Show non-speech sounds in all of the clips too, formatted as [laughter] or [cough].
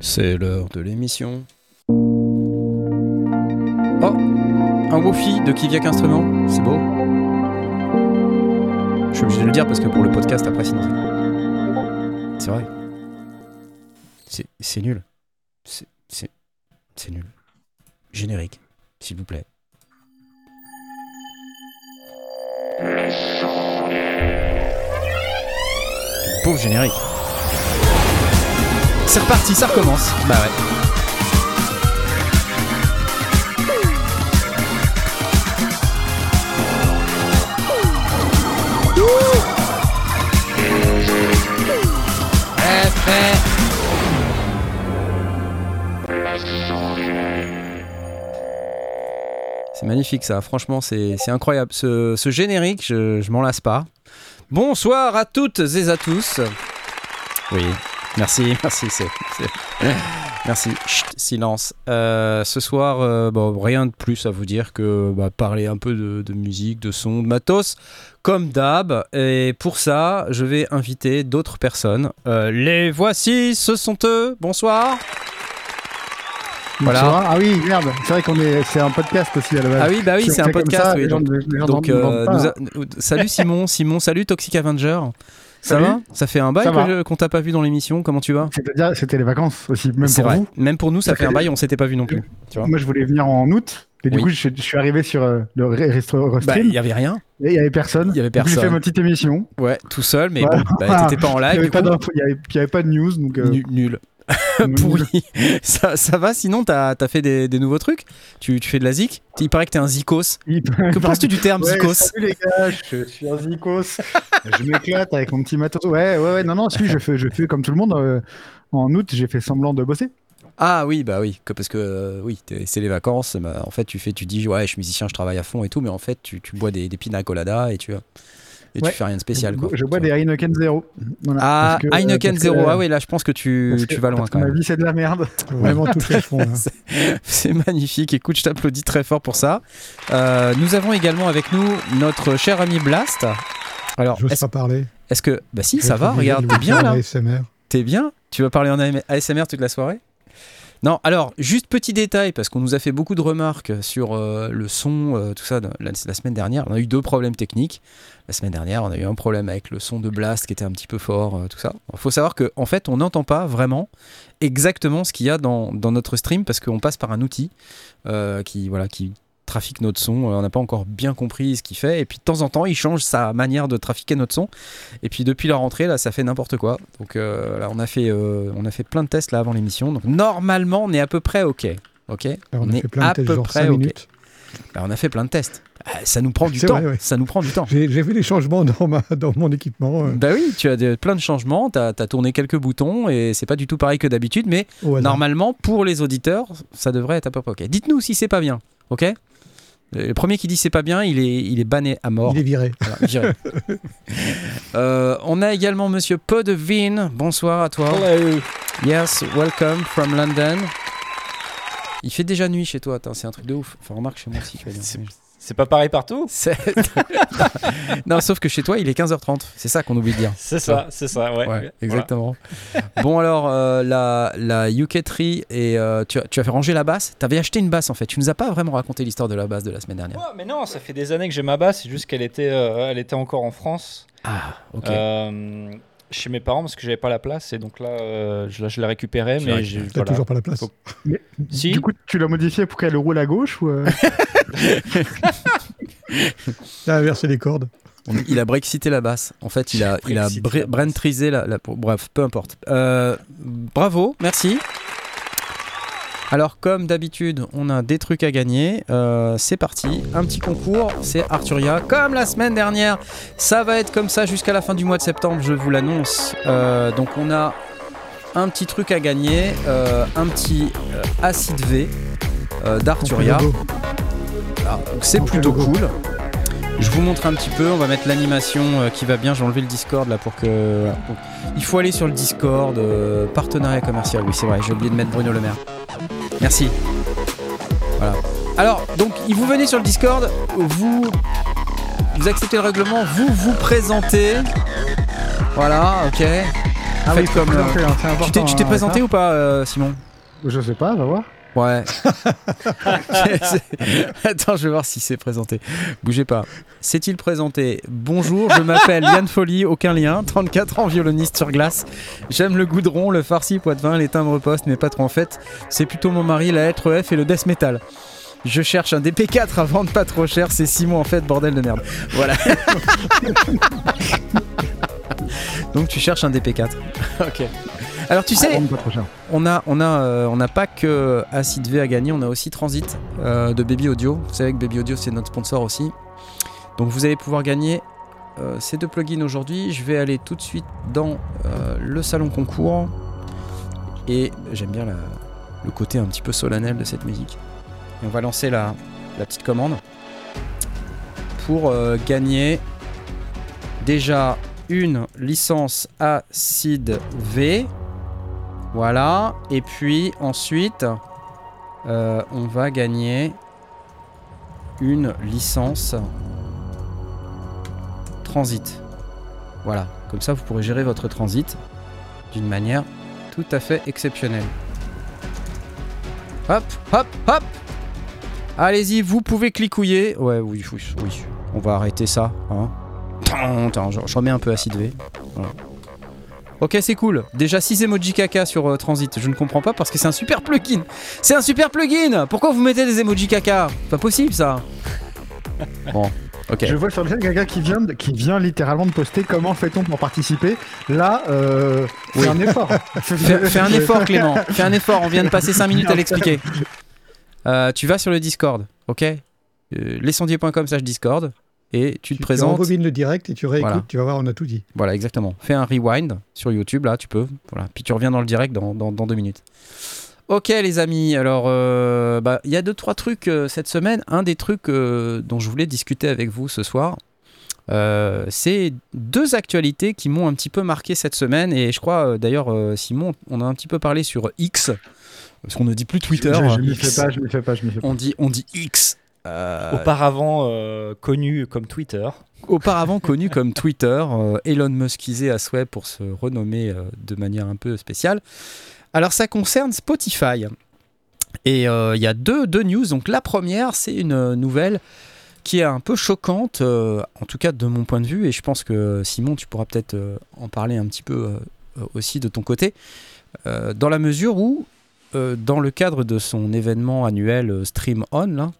C'est l'heure de l'émission. Oh Un Wofi de qui vient qu'instrument C'est beau. Je suis obligé de le dire parce que pour le podcast après sinon c'est- vrai. C'est- nul. C'est nul. Générique, s'il vous plaît. Pauvre générique. C'est reparti, ça recommence. Bah ouais. C'est magnifique ça, franchement c'est c'est incroyable. Ce, ce générique, je, je m'en lasse pas. Bonsoir à toutes et à tous. Oui, merci, [laughs] merci, c'est... c'est- Merci, Chut, silence. Euh, ce soir, euh, bon, rien de plus à vous dire que bah, parler un peu de, de musique, de son, de matos, comme d'hab. Et pour ça, je vais inviter d'autres personnes. Euh, les voici, ce sont eux. Bonsoir. Voilà. Bonsoir. Ah oui, merde. C'est vrai qu'on est, c'est un podcast aussi à la base. Ah oui, bah oui, Si c'est un podcast. ça, oui, donc- gens euh, nous a- salut Simon, Simon, salut Toxic Avenger. Ça va Ça fait un bail qu'on t'a pas vu dans l'émission. Comment tu vas C'est-à-dire, c'était les vacances aussi, même pour vrai. vous. Même pour nous, ça Ça fait un bail, on s'était pas vu non plus. Tu vois Moi, je voulais venir en août. Et du Oui. coup, je, je suis arrivé sur euh, le re- resto Bah, il y avait rien. il y avait personne. Il y avait coup, J'ai fait personne. ma petite émission. Ouais, tout seul, mais Voilà. bon, bah, t'étais pas en [laughs] Il live. n'y avait, il y avait, pas de news, donc. euh, Nu- Nul. [laughs] Pourri. Ça, ça va sinon T'as as fait des, des nouveaux trucs? Tu, tu fais de la zik? Il paraît que t'es un zikos. [laughs] Que penses-tu du terme Ouais, zikos? Salut les gars, je suis un zikos. je m'éclate avec mon petit matos. Ouais, ouais, ouais. Non, non, si, je fais, je fais comme tout le monde. euh, en août, j'ai fait semblant de bosser. Ah oui, bah oui, que, parce que euh, oui, c'est les vacances. bah, en fait, tu fais, tu dis ouais, je suis musicien, je travaille à fond et tout, mais en fait, tu, tu bois des, des pina colada et tu et Ouais. tu fais rien de spécial. je, Quoi, je bois des Heineken Zero. Voilà, Ah, parce que, euh, Heineken parce que, Zero. euh, Ah oui, là, je pense que tu, parce que- tu vas loin quand même. Ma vie, c'est de la merde. [laughs] Vraiment tout fait fond. là. C'est magnifique. Écoute, je t'applaudis très fort pour ça. Euh, nous avons également avec nous notre cher ami Blast. Alors, est-ce pas parler. est-ce que. Bah si, Je ça va, regarde, de t'es bien là. T'es bien Tu vas parler en ASMR toute la soirée? Non, alors, juste petit détail, parce qu'on nous a fait beaucoup de remarques sur euh, le son, euh, tout ça, la, semaine dernière. On a eu deux problèmes techniques. La semaine dernière, on a eu un problème avec le son de Blast qui était un petit peu fort, euh, tout ça. Il faut savoir qu'en en fait, on n'entend pas vraiment exactement ce qu'il y a dans, dans notre stream, parce qu'on passe par un outil qui, voilà, qui trafique notre son. Euh, On n'a pas encore bien compris ce qu'il fait. Et puis, de temps en temps, il change sa manière de trafiquer notre son. Et puis depuis la rentrée, là, ça fait n'importe quoi. Donc euh, là, on a fait, euh, on a fait plein de tests là avant l'émission. Donc normalement, on est à peu près ok. Ok. Alors, on, est fait plein à de tests, peu près 5 ok. Bah, on a fait plein de tests. Ah, Ça nous prend du temps. vrai, ouais. Ça nous prend du temps. J'ai vu les changements dans, ma, dans mon équipement. euh, Bah oui, tu as des- plein de changements. Tu as, tourné quelques boutons et c'est pas du tout pareil que d'habitude. Mais normalement, pour les auditeurs, ça devrait être à peu près ok. Dites-nous si c'est pas bien. Ok? Le premier qui dit c'est pas bien, il est, il est banné à mort. Il est viré. Voilà, viré. [laughs] Euh, on a également Monsieur Podevin. Bonsoir à toi. Yes, welcome from London. Il fait déjà nuit chez toi, c'est un truc de ouf. Enfin, remarque chez moi aussi. tu vas. C'est- pas pareil partout? [laughs] Non, sauf que chez toi, il est 15h30. C'est ça qu'on oublie de dire. [laughs] C'est ça, c'est ça, ouais. Ouais, Voilà. exactement. bon, alors, euh, la, la UK3, et euh, tu, as, tu as fait ranger la basse. Tu avais acheté une basse en fait. Tu nous as pas vraiment raconté l'histoire de la basse de la semaine dernière. Ouais, mais non, ça fait des années que j'ai ma basse, c'est juste qu'elle était, euh, elle était encore en France, Ah, ok. Chez mes parents, parce que j'avais pas la place, et donc là, euh, je, là, Tu l'as mais j'ai. T'as voilà. toujours pas la place. Faut- Mais, Si. Du coup, tu l'as modifié pour qu'elle roule à gauche ou euh, [laughs] T'as inversé les cordes. Il a brexité la basse. En fait, il a, il a la brentrisé la, la- Bref, peu importe. Euh, bravo, merci. Alors, comme d'habitude, on a des trucs à gagner. Euh, c'est parti. Un petit concours. C'est Arturia. Comme la semaine dernière, ça va être comme ça jusqu'à la fin du mois de septembre, je vous l'annonce. Euh, donc, on a un petit truc à gagner. euh, un petit acide V d'Arturia. Ah, donc c'est plutôt cool. Je vous montre un petit peu, on va mettre l'animation euh, qui va bien. J'ai enlevé le Discord là pour que. il faut aller sur le Discord, euh, partenariat commercial. Oui, c'est vrai, j'ai oublié de mettre Bruno Le Maire. Merci. Voilà. Alors, donc, vous venez sur le Discord, vous. Vous acceptez le règlement, vous vous présentez. Voilà, ok. Ah Faites oui, comme, euh, Tu t'es, hein, présenté ou pas, euh, Simon? Je sais pas, va voir. Ouais. [laughs] Attends, je vais voir si c'est présenté. Bougez pas. C'est-il présenté? Bonjour, je m'appelle Yann Folly, aucun lien, 34 ans, violoniste sur glace. J'aime le goudron, le farci, poids-de-vin, les timbres postes, mais pas trop en fait. C'est plutôt mon mari, la lettre F et le death metal. Je cherche un DP4 à vendre pas trop cher, c'est Simon en fait, bordel de merde. Voilà. [laughs] Donc tu cherches un DP4. ok. Alors tu sais, Ah, on a, on a, euh, on n'a pas que Acid V à gagner, on a aussi Transit euh, de Baby Audio. Vous savez que Baby Audio c'est notre sponsor aussi. Donc vous allez pouvoir gagner euh, ces deux plugins aujourd'hui. Je vais aller tout de suite dans euh, le salon concours et j'aime bien la- le côté un petit peu solennel de cette musique. Et on va lancer la, la petite commande pour gagner déjà une licence Acid V. Voilà. Et puis ensuite, euh, on va gagner une licence transit. Voilà. Comme ça, vous pourrez gérer votre transit d'une manière tout à fait exceptionnelle. Hop, hop, hop. Allez-y, vous pouvez clicouiller. Ouais, oui, oui, oui. On va arrêter ça. Hein. Attends, un peu acide V. Voilà. Ok, c'est cool. Déjà 6 emojis caca sur euh, Transit. Je ne comprends pas parce que c'est un super plugin. C'est un super plugin Pourquoi vous mettez des emojis caca? Pas possible ça. [laughs] Bon, ok. Je vois sur le chat quelqu'un qui vient, de- qui vient littéralement de poster comment fait-on pour participer. Là, euh, Oui. c'est un effort. [laughs] Fais, fais un effort Clément, fais un effort, on vient de passer 5 minutes à l'expliquer. [laughs] Euh, tu vas sur le Discord, ok? Euh, Lescendier.com slash Discord et tu te Tu présentes. rembobines le direct et tu réécoutes, Voilà. tu vas voir, on a tout dit. Voilà, exactement. Fais un rewind sur YouTube, là, tu peux. Voilà. Puis tu reviens dans le direct dans, dans, dans deux minutes. Ok, les amis. Alors, euh, bah, il y a deux, trois trucs euh, cette semaine. Un des trucs euh, dont je voulais discuter avec vous ce soir, euh, c'est deux actualités qui m'ont un petit peu marqué cette semaine. Et je crois, euh, d'ailleurs, euh, Simon, on a un petit peu parlé sur X. Parce qu'on ne dit plus Twitter. Je, X. fais pas, je m'y fais pas, je m'y fais pas. On dit, on dit X. Euh, Auparavant euh, connu comme Twitter. auparavant connu [laughs] comme Twitter, euh, Elon Muskisé à souhait pour se renommer de manière un peu spéciale. Alors ça concerne Spotify. Et euh, il y a deux, deux news. Donc la première, c'est une nouvelle qui est un peu choquante, euh, en tout cas de mon point de vue, et je pense que Simon, tu pourras peut-être euh, en parler un petit peu aussi de ton côté, dans la mesure où, dans le cadre de son événement annuel Stream On, là,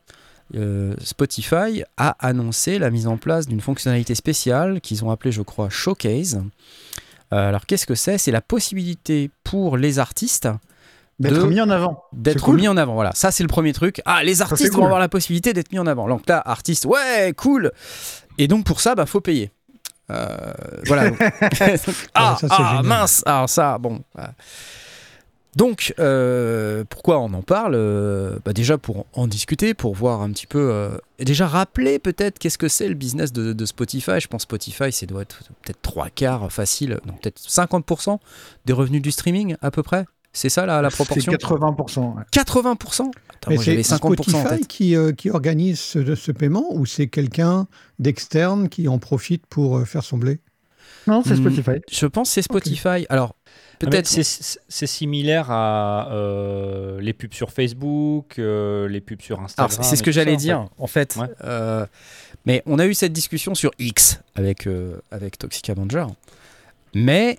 euh, Spotify a annoncé la mise en place d'une fonctionnalité spéciale qu'ils ont appelée, je crois, Showcase. Euh, alors, qu'est-ce que c'est? C'est la possibilité pour les artistes D'être mis en avant. d'être cool. mis en avant. Voilà, ça c'est le premier truc. Ah, les artistes vont cool. avoir la possibilité d'être mis en avant. Donc là, artiste, ouais, cool. Et donc pour ça, bah faut payer. Euh, voilà. [laughs] [laughs] ah, ça, ah, génial. mince. Ah, ça, bon. voilà. Donc, euh, pourquoi on en parle Euh, bah Déjà pour en discuter, pour voir un petit peu. euh, et déjà rappeler peut-être qu'est-ce que c'est le business de, de Spotify. Je pense Spotify, c'est doit être peut-être trois quarts facile, donc peut-être 50% des revenus du streaming à peu près. C'est ça la, la proportion? C'est 80%. ouais. 80% Attends, Mais c'est 50% en Spotify tête. qui, euh, qui organise ce, ce paiement ou c'est quelqu'un d'externe qui en profite pour faire son blé? Non, c'est Hmm. Spotify. Je pense que c'est Spotify. Alors, Ah, peut-être. c'est- similaire à euh, les pubs sur Facebook, euh, les pubs sur Instagram. Alors, c'est ce que j'allais ça, dire, en fait. Ouais. Euh, mais on a eu cette discussion sur X avec, euh, avec Toxic Avenger. Mais,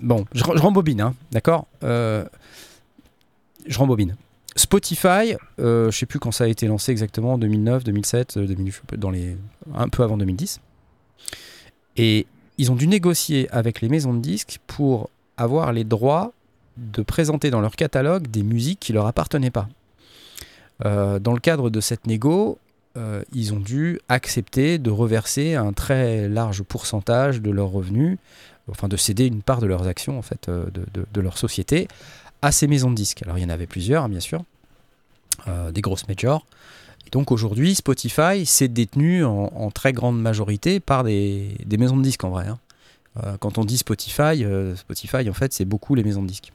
bon, je, je rembobine, hein, d'accord Euh, Je rembobine. Spotify, euh, je sais plus quand ça a été lancé exactement, 2009, 2007, euh, 2000, je sais pas, dans les, un peu avant 2010. Et ils ont dû négocier avec les maisons de disques pour avoir les droits de présenter dans leur catalogue des musiques qui leur appartenaient pas. Euh, dans le cadre de cette négo, euh, ils ont dû accepter de reverser un très large pourcentage de leurs revenus, enfin de céder une part de leurs actions en fait euh, de, leur société à ces maisons de disques. Alors il y en avait plusieurs bien sûr, des grosses majors. Et donc aujourd'hui Spotify c'est détenu en, très grande majorité par des, maisons de disques en vrai. hein. Euh, quand on dit Spotify, euh, Spotify en fait c'est beaucoup les maisons de disques.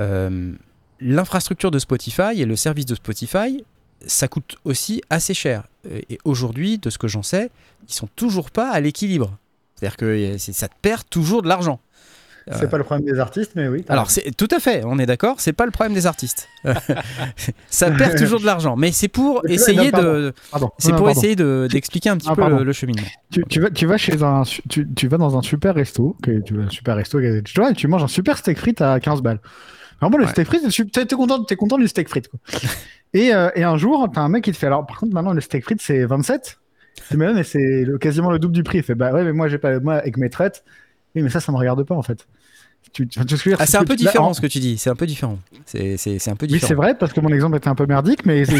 Euh, L'infrastructure de Spotify et le service de Spotify, ça coûte aussi assez cher. Et aujourd'hui, de ce que j'en sais, ils sont toujours pas à l'équilibre. C'est-à-dire que c'est- ça te perd toujours de l'argent. C'est pas le problème des artistes, mais oui. Alors, c'est tout à fait, on est d'accord, c'est pas le problème des artistes. [laughs] ça perd toujours de l'argent, mais c'est pour Mais essayer non, de, c'est pour pardon. essayer de- d'expliquer un petit Ah, peu le, le cheminement. Tu, tu vas, tu vas chez un, tu, tu vas dans un super resto, que, tu vas un super resto, tu vois, et tu manges un super steak frites à 15 balles. Alors bon, le Ouais. steak frites, tu es content, t'es content du steak frites, quoi. [laughs] et, euh, et un jour, t'as un mec qui te fait, alors par contre, maintenant, le steak frites, c'est 27. Tu dis, mais, mais c'est quasiment le double du prix. Il fait, bah ouais, mais moi, j'ai pas, moi, avec mes traites, oui, mais ça, ça me regarde pas, en fait. Ah, c'est un peu différent en- ce que tu dis, c'est un peu différent. C'est c'est- c'est un peu Oui, c'est différent. vrai, parce que mon exemple était un peu merdique, mais c'est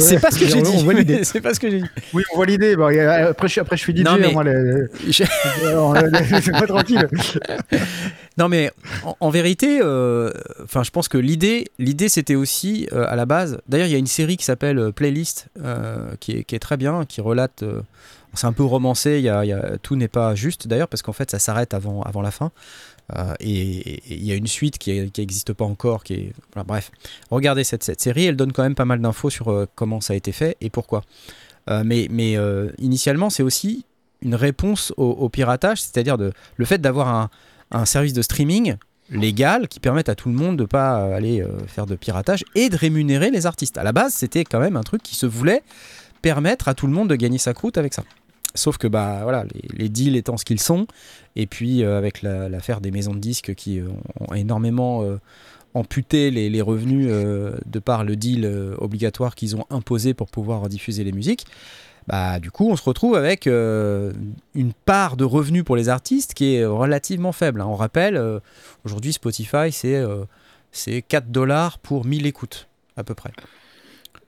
C'est [laughs] pas ce que j'ai dit. [laughs] c'est pas ce que j'ai dit. Oui, on voit l'idée. Euh, après, je, suis- après, je suis DJ, Non, mais- moi, alors, [laughs] euh, laissez-moi tranquille. Non mais en, vérité, euh, enfin je pense que l'idée, l'idée c'était aussi euh, à la base. D'ailleurs il y a une série qui s'appelle euh, Playlist euh, qui, est, très bien, qui relate. euh, c'est un peu romancé. Tout n'est pas juste d'ailleurs parce qu'en fait ça s'arrête avant avant la fin. Euh, et il y a une suite qui n'existe pas encore. Qui est, bref, regardez cette, série. Elle donne quand même pas mal d'infos sur euh, comment ça a été fait et pourquoi. Euh, mais initialement c'est aussi une réponse au, piratage, c'est-à-dire le fait d'avoir un un service de streaming légal qui permette à tout le monde de pas euh, aller faire de piratage et de rémunérer les artistes. À la base, c'était quand même un truc qui se voulait permettre à tout le monde de gagner sa croûte avec ça. Sauf que bah voilà, les, deals étant ce qu'ils sont, et puis euh, avec la- l'affaire des maisons de disques qui euh, ont énormément euh, amputé les, revenus de par le deal obligatoire qu'ils ont imposé pour pouvoir diffuser les musiques, bah du coup on se retrouve avec une part de revenus pour les artistes qui est relativement faible. hein. On rappelle, aujourd'hui Spotify c'est euh, c'est 4 dollars pour 1000 écoutes à peu près.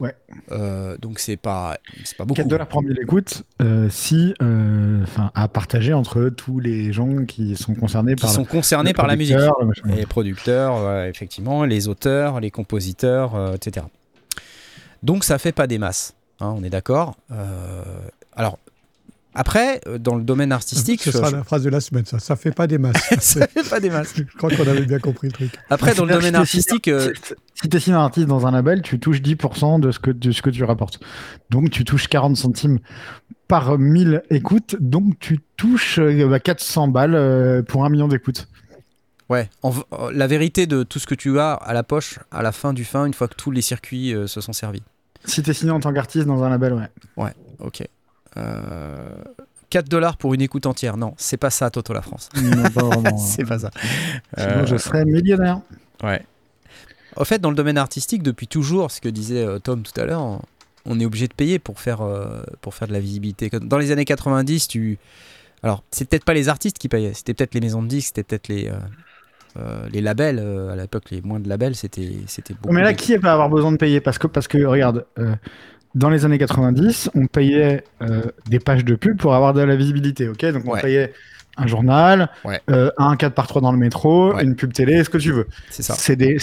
Ouais. Euh, donc c'est pas c'est pas beaucoup. 4 dollars pour 1000 écoutes, euh, si, euh, enfin, à partager entre tous les gens qui sont concernés qui par sont concernés le par la musique. le. Les producteurs, effectivement, les auteurs, les compositeurs, euh, etc. Donc ça fait pas des masses, hein, on est d'accord. Alors après, euh, dans le domaine artistique, Ce je- sera je- la phrase de la semaine, ça. Ça fait pas des masses. [laughs] ça fait pas des masses. je crois qu'on avait bien compris le truc. Après, dans le domaine que si t'es artistique, euh, Si- tu signes un artiste dans un label, tu touches 10% de ce, que, de ce que tu rapportes. Donc tu touches 40 centimes par 1000 écoutes, donc tu touches euh, bah, 400 balles euh, pour un million d'écoutes. ouais, en euh, la vérité de tout ce que tu as à la poche à la fin du fin, une fois que tous les circuits euh, se sont servis. Si tu es signé en tant qu'artiste dans un label, ouais. Ok. Euh, 4 dollars pour une écoute entière. Non, c'est pas ça, Toto la France. Vraiment. [laughs] c'est pas ça. Sinon, Euh, je serais millionnaire. Ouais. En fait, dans le domaine artistique, depuis toujours, ce que disait euh, Tom tout à l'heure, on- est obligé de payer pour faire, euh, pour faire de la visibilité. Dans les années 90, tu. Alors, c'est peut-être pas les artistes qui payaient, c'était peut-être les maisons de disques, c'était peut-être les, euh, euh, les labels. euh, à l'époque, les moins de labels, c'était c'était beaucoup. Mais là, qui va avoir besoin de payer? Parce que, parce que regarde, euh, dans les années 90, on payait euh, des pages de pub pour avoir de la visibilité, ok? Donc on Ouais. payait un journal, Ouais. euh, un 4 par 3 dans le métro, Ouais. une pub télé, ce que tu veux. C'est ça. C'est des,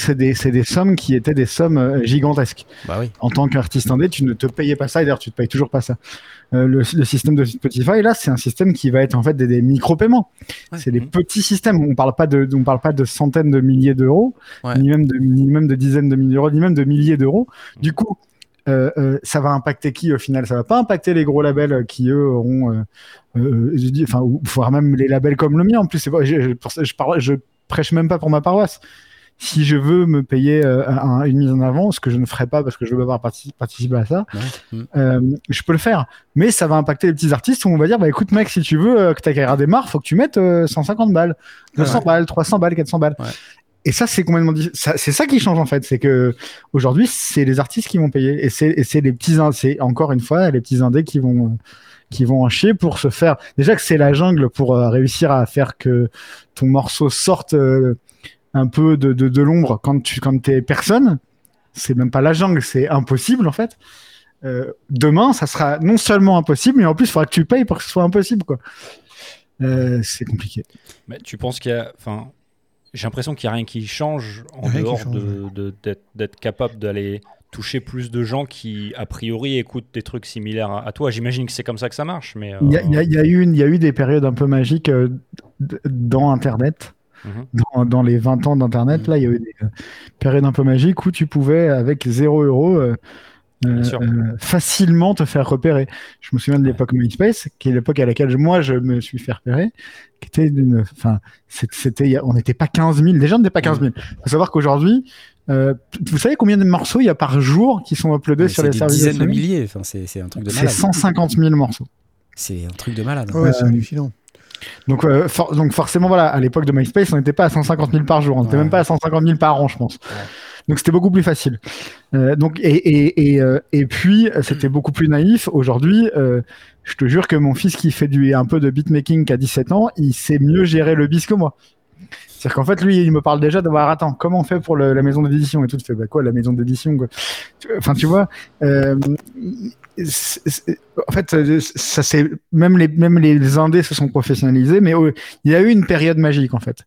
sommes qui étaient des sommes euh, gigantesques. Bah oui. En tant qu'artiste indé, tu ne te payais pas ça, et d'ailleurs tu te payes toujours pas ça. Euh, le, le système de Spotify, là, c'est un système qui va être en fait des, des micro-paiements. Ouais. C'est des Mhm. petits systèmes. On parle pas de, on parle pas de centaines de milliers d'euros, Ouais. ni même de, ni même de dizaines de milliers d'euros, ni même de milliers d'euros. Du coup, ça va impacter qui au final? Ça va pas impacter les gros labels euh, qui eux auront, euh, euh, je dis, enfin, ou- voire même les labels comme le mien. En plus, c'est pas, je, je, pour ça, je, parle, je prêche même pas pour ma paroisse. Si je veux me payer euh, un- une mise en avant, ce que je ne ferai pas parce que je veux pas parti- participer à ça, Ouais. Mm. euh, je peux le faire. Mais ça va impacter les petits artistes où on va dire, bah écoute mec, si tu veux euh, que ta carrière démarre, faut que tu mettes euh, 150 balles, 200 Ouais. balles, 300 balles, 400 balles. Ouais. Et ça, c'est complètement C'est ça qui change en fait, c'est que aujourd'hui, c'est les artistes qui vont payer et c'est les petits, c'est encore une fois les petits indés qui vont qui vont en chier pour se faire. Déjà que c'est la jungle pour euh, réussir à faire que ton morceau sorte euh, un peu de, l'ombre quand tu quand t'es personne. C'est même pas la jungle, c'est impossible en fait. Euh, demain, ça sera non seulement impossible, mais en plus, il faudra que tu payes pour que ce soit impossible, quoi. C'est compliqué. Mais tu penses qu'il y a. Enfin, j'ai l'impression qu'il n'y a rien qui change en Rien dehors de- de- d'être d'être capable d'aller toucher plus de gens qui, a priori, écoutent des trucs similaires à, à toi. J'imagine que c'est comme ça que ça marche. Mais, euh, Il y, a, il y a- il y a eu une- il y a eu des périodes un peu magiques euh, dans Internet. Dans, dans les 20 ans d'Internet, là, il y a eu des euh, périodes un peu magiques où tu pouvais, avec 0 euros, euh, euh, facilement te faire repérer. Je me souviens de l'époque MySpace, qui est l'époque à laquelle moi je me suis fait repérer, qui était d'une, enfin, c'est- c'était, il on n'était pas 15 000, déjà on n'était pas 15 000. Faut savoir qu'aujourd'hui, euh, vous savez combien de morceaux il y a par jour qui sont uploadés sur C'est les des services dizaines de milliers. Enfin, c'est c'est un truc de C'est malade. 150 000 morceaux. C'est un truc de malade. Ouais, c'est hallucinant. Donc, euh, for- donc forcément, voilà, à l'époque de MySpace, on n'était pas à 150 000 par jour, on n'était Ouais. même pas à 150 000 par an, je pense. Donc c'était beaucoup plus facile. Euh, euh, et puis euh, c'était beaucoup plus naïf. Aujourd'hui, je te jure que mon fils qui fait du un peu de beatmaking qui a 17 ans, il sait mieux gérer le bis que moi. C'est-à-dire qu'en fait, lui, il me parle déjà de voir, attends, comment on fait pour la maison d'édition et tout. Tu fais, bah quoi, la maison d'édition Enfin, tu vois, en fait, euh, ça c'est même les même les indés se sont professionnalisés, mais euh, il y a eu une période magique en fait.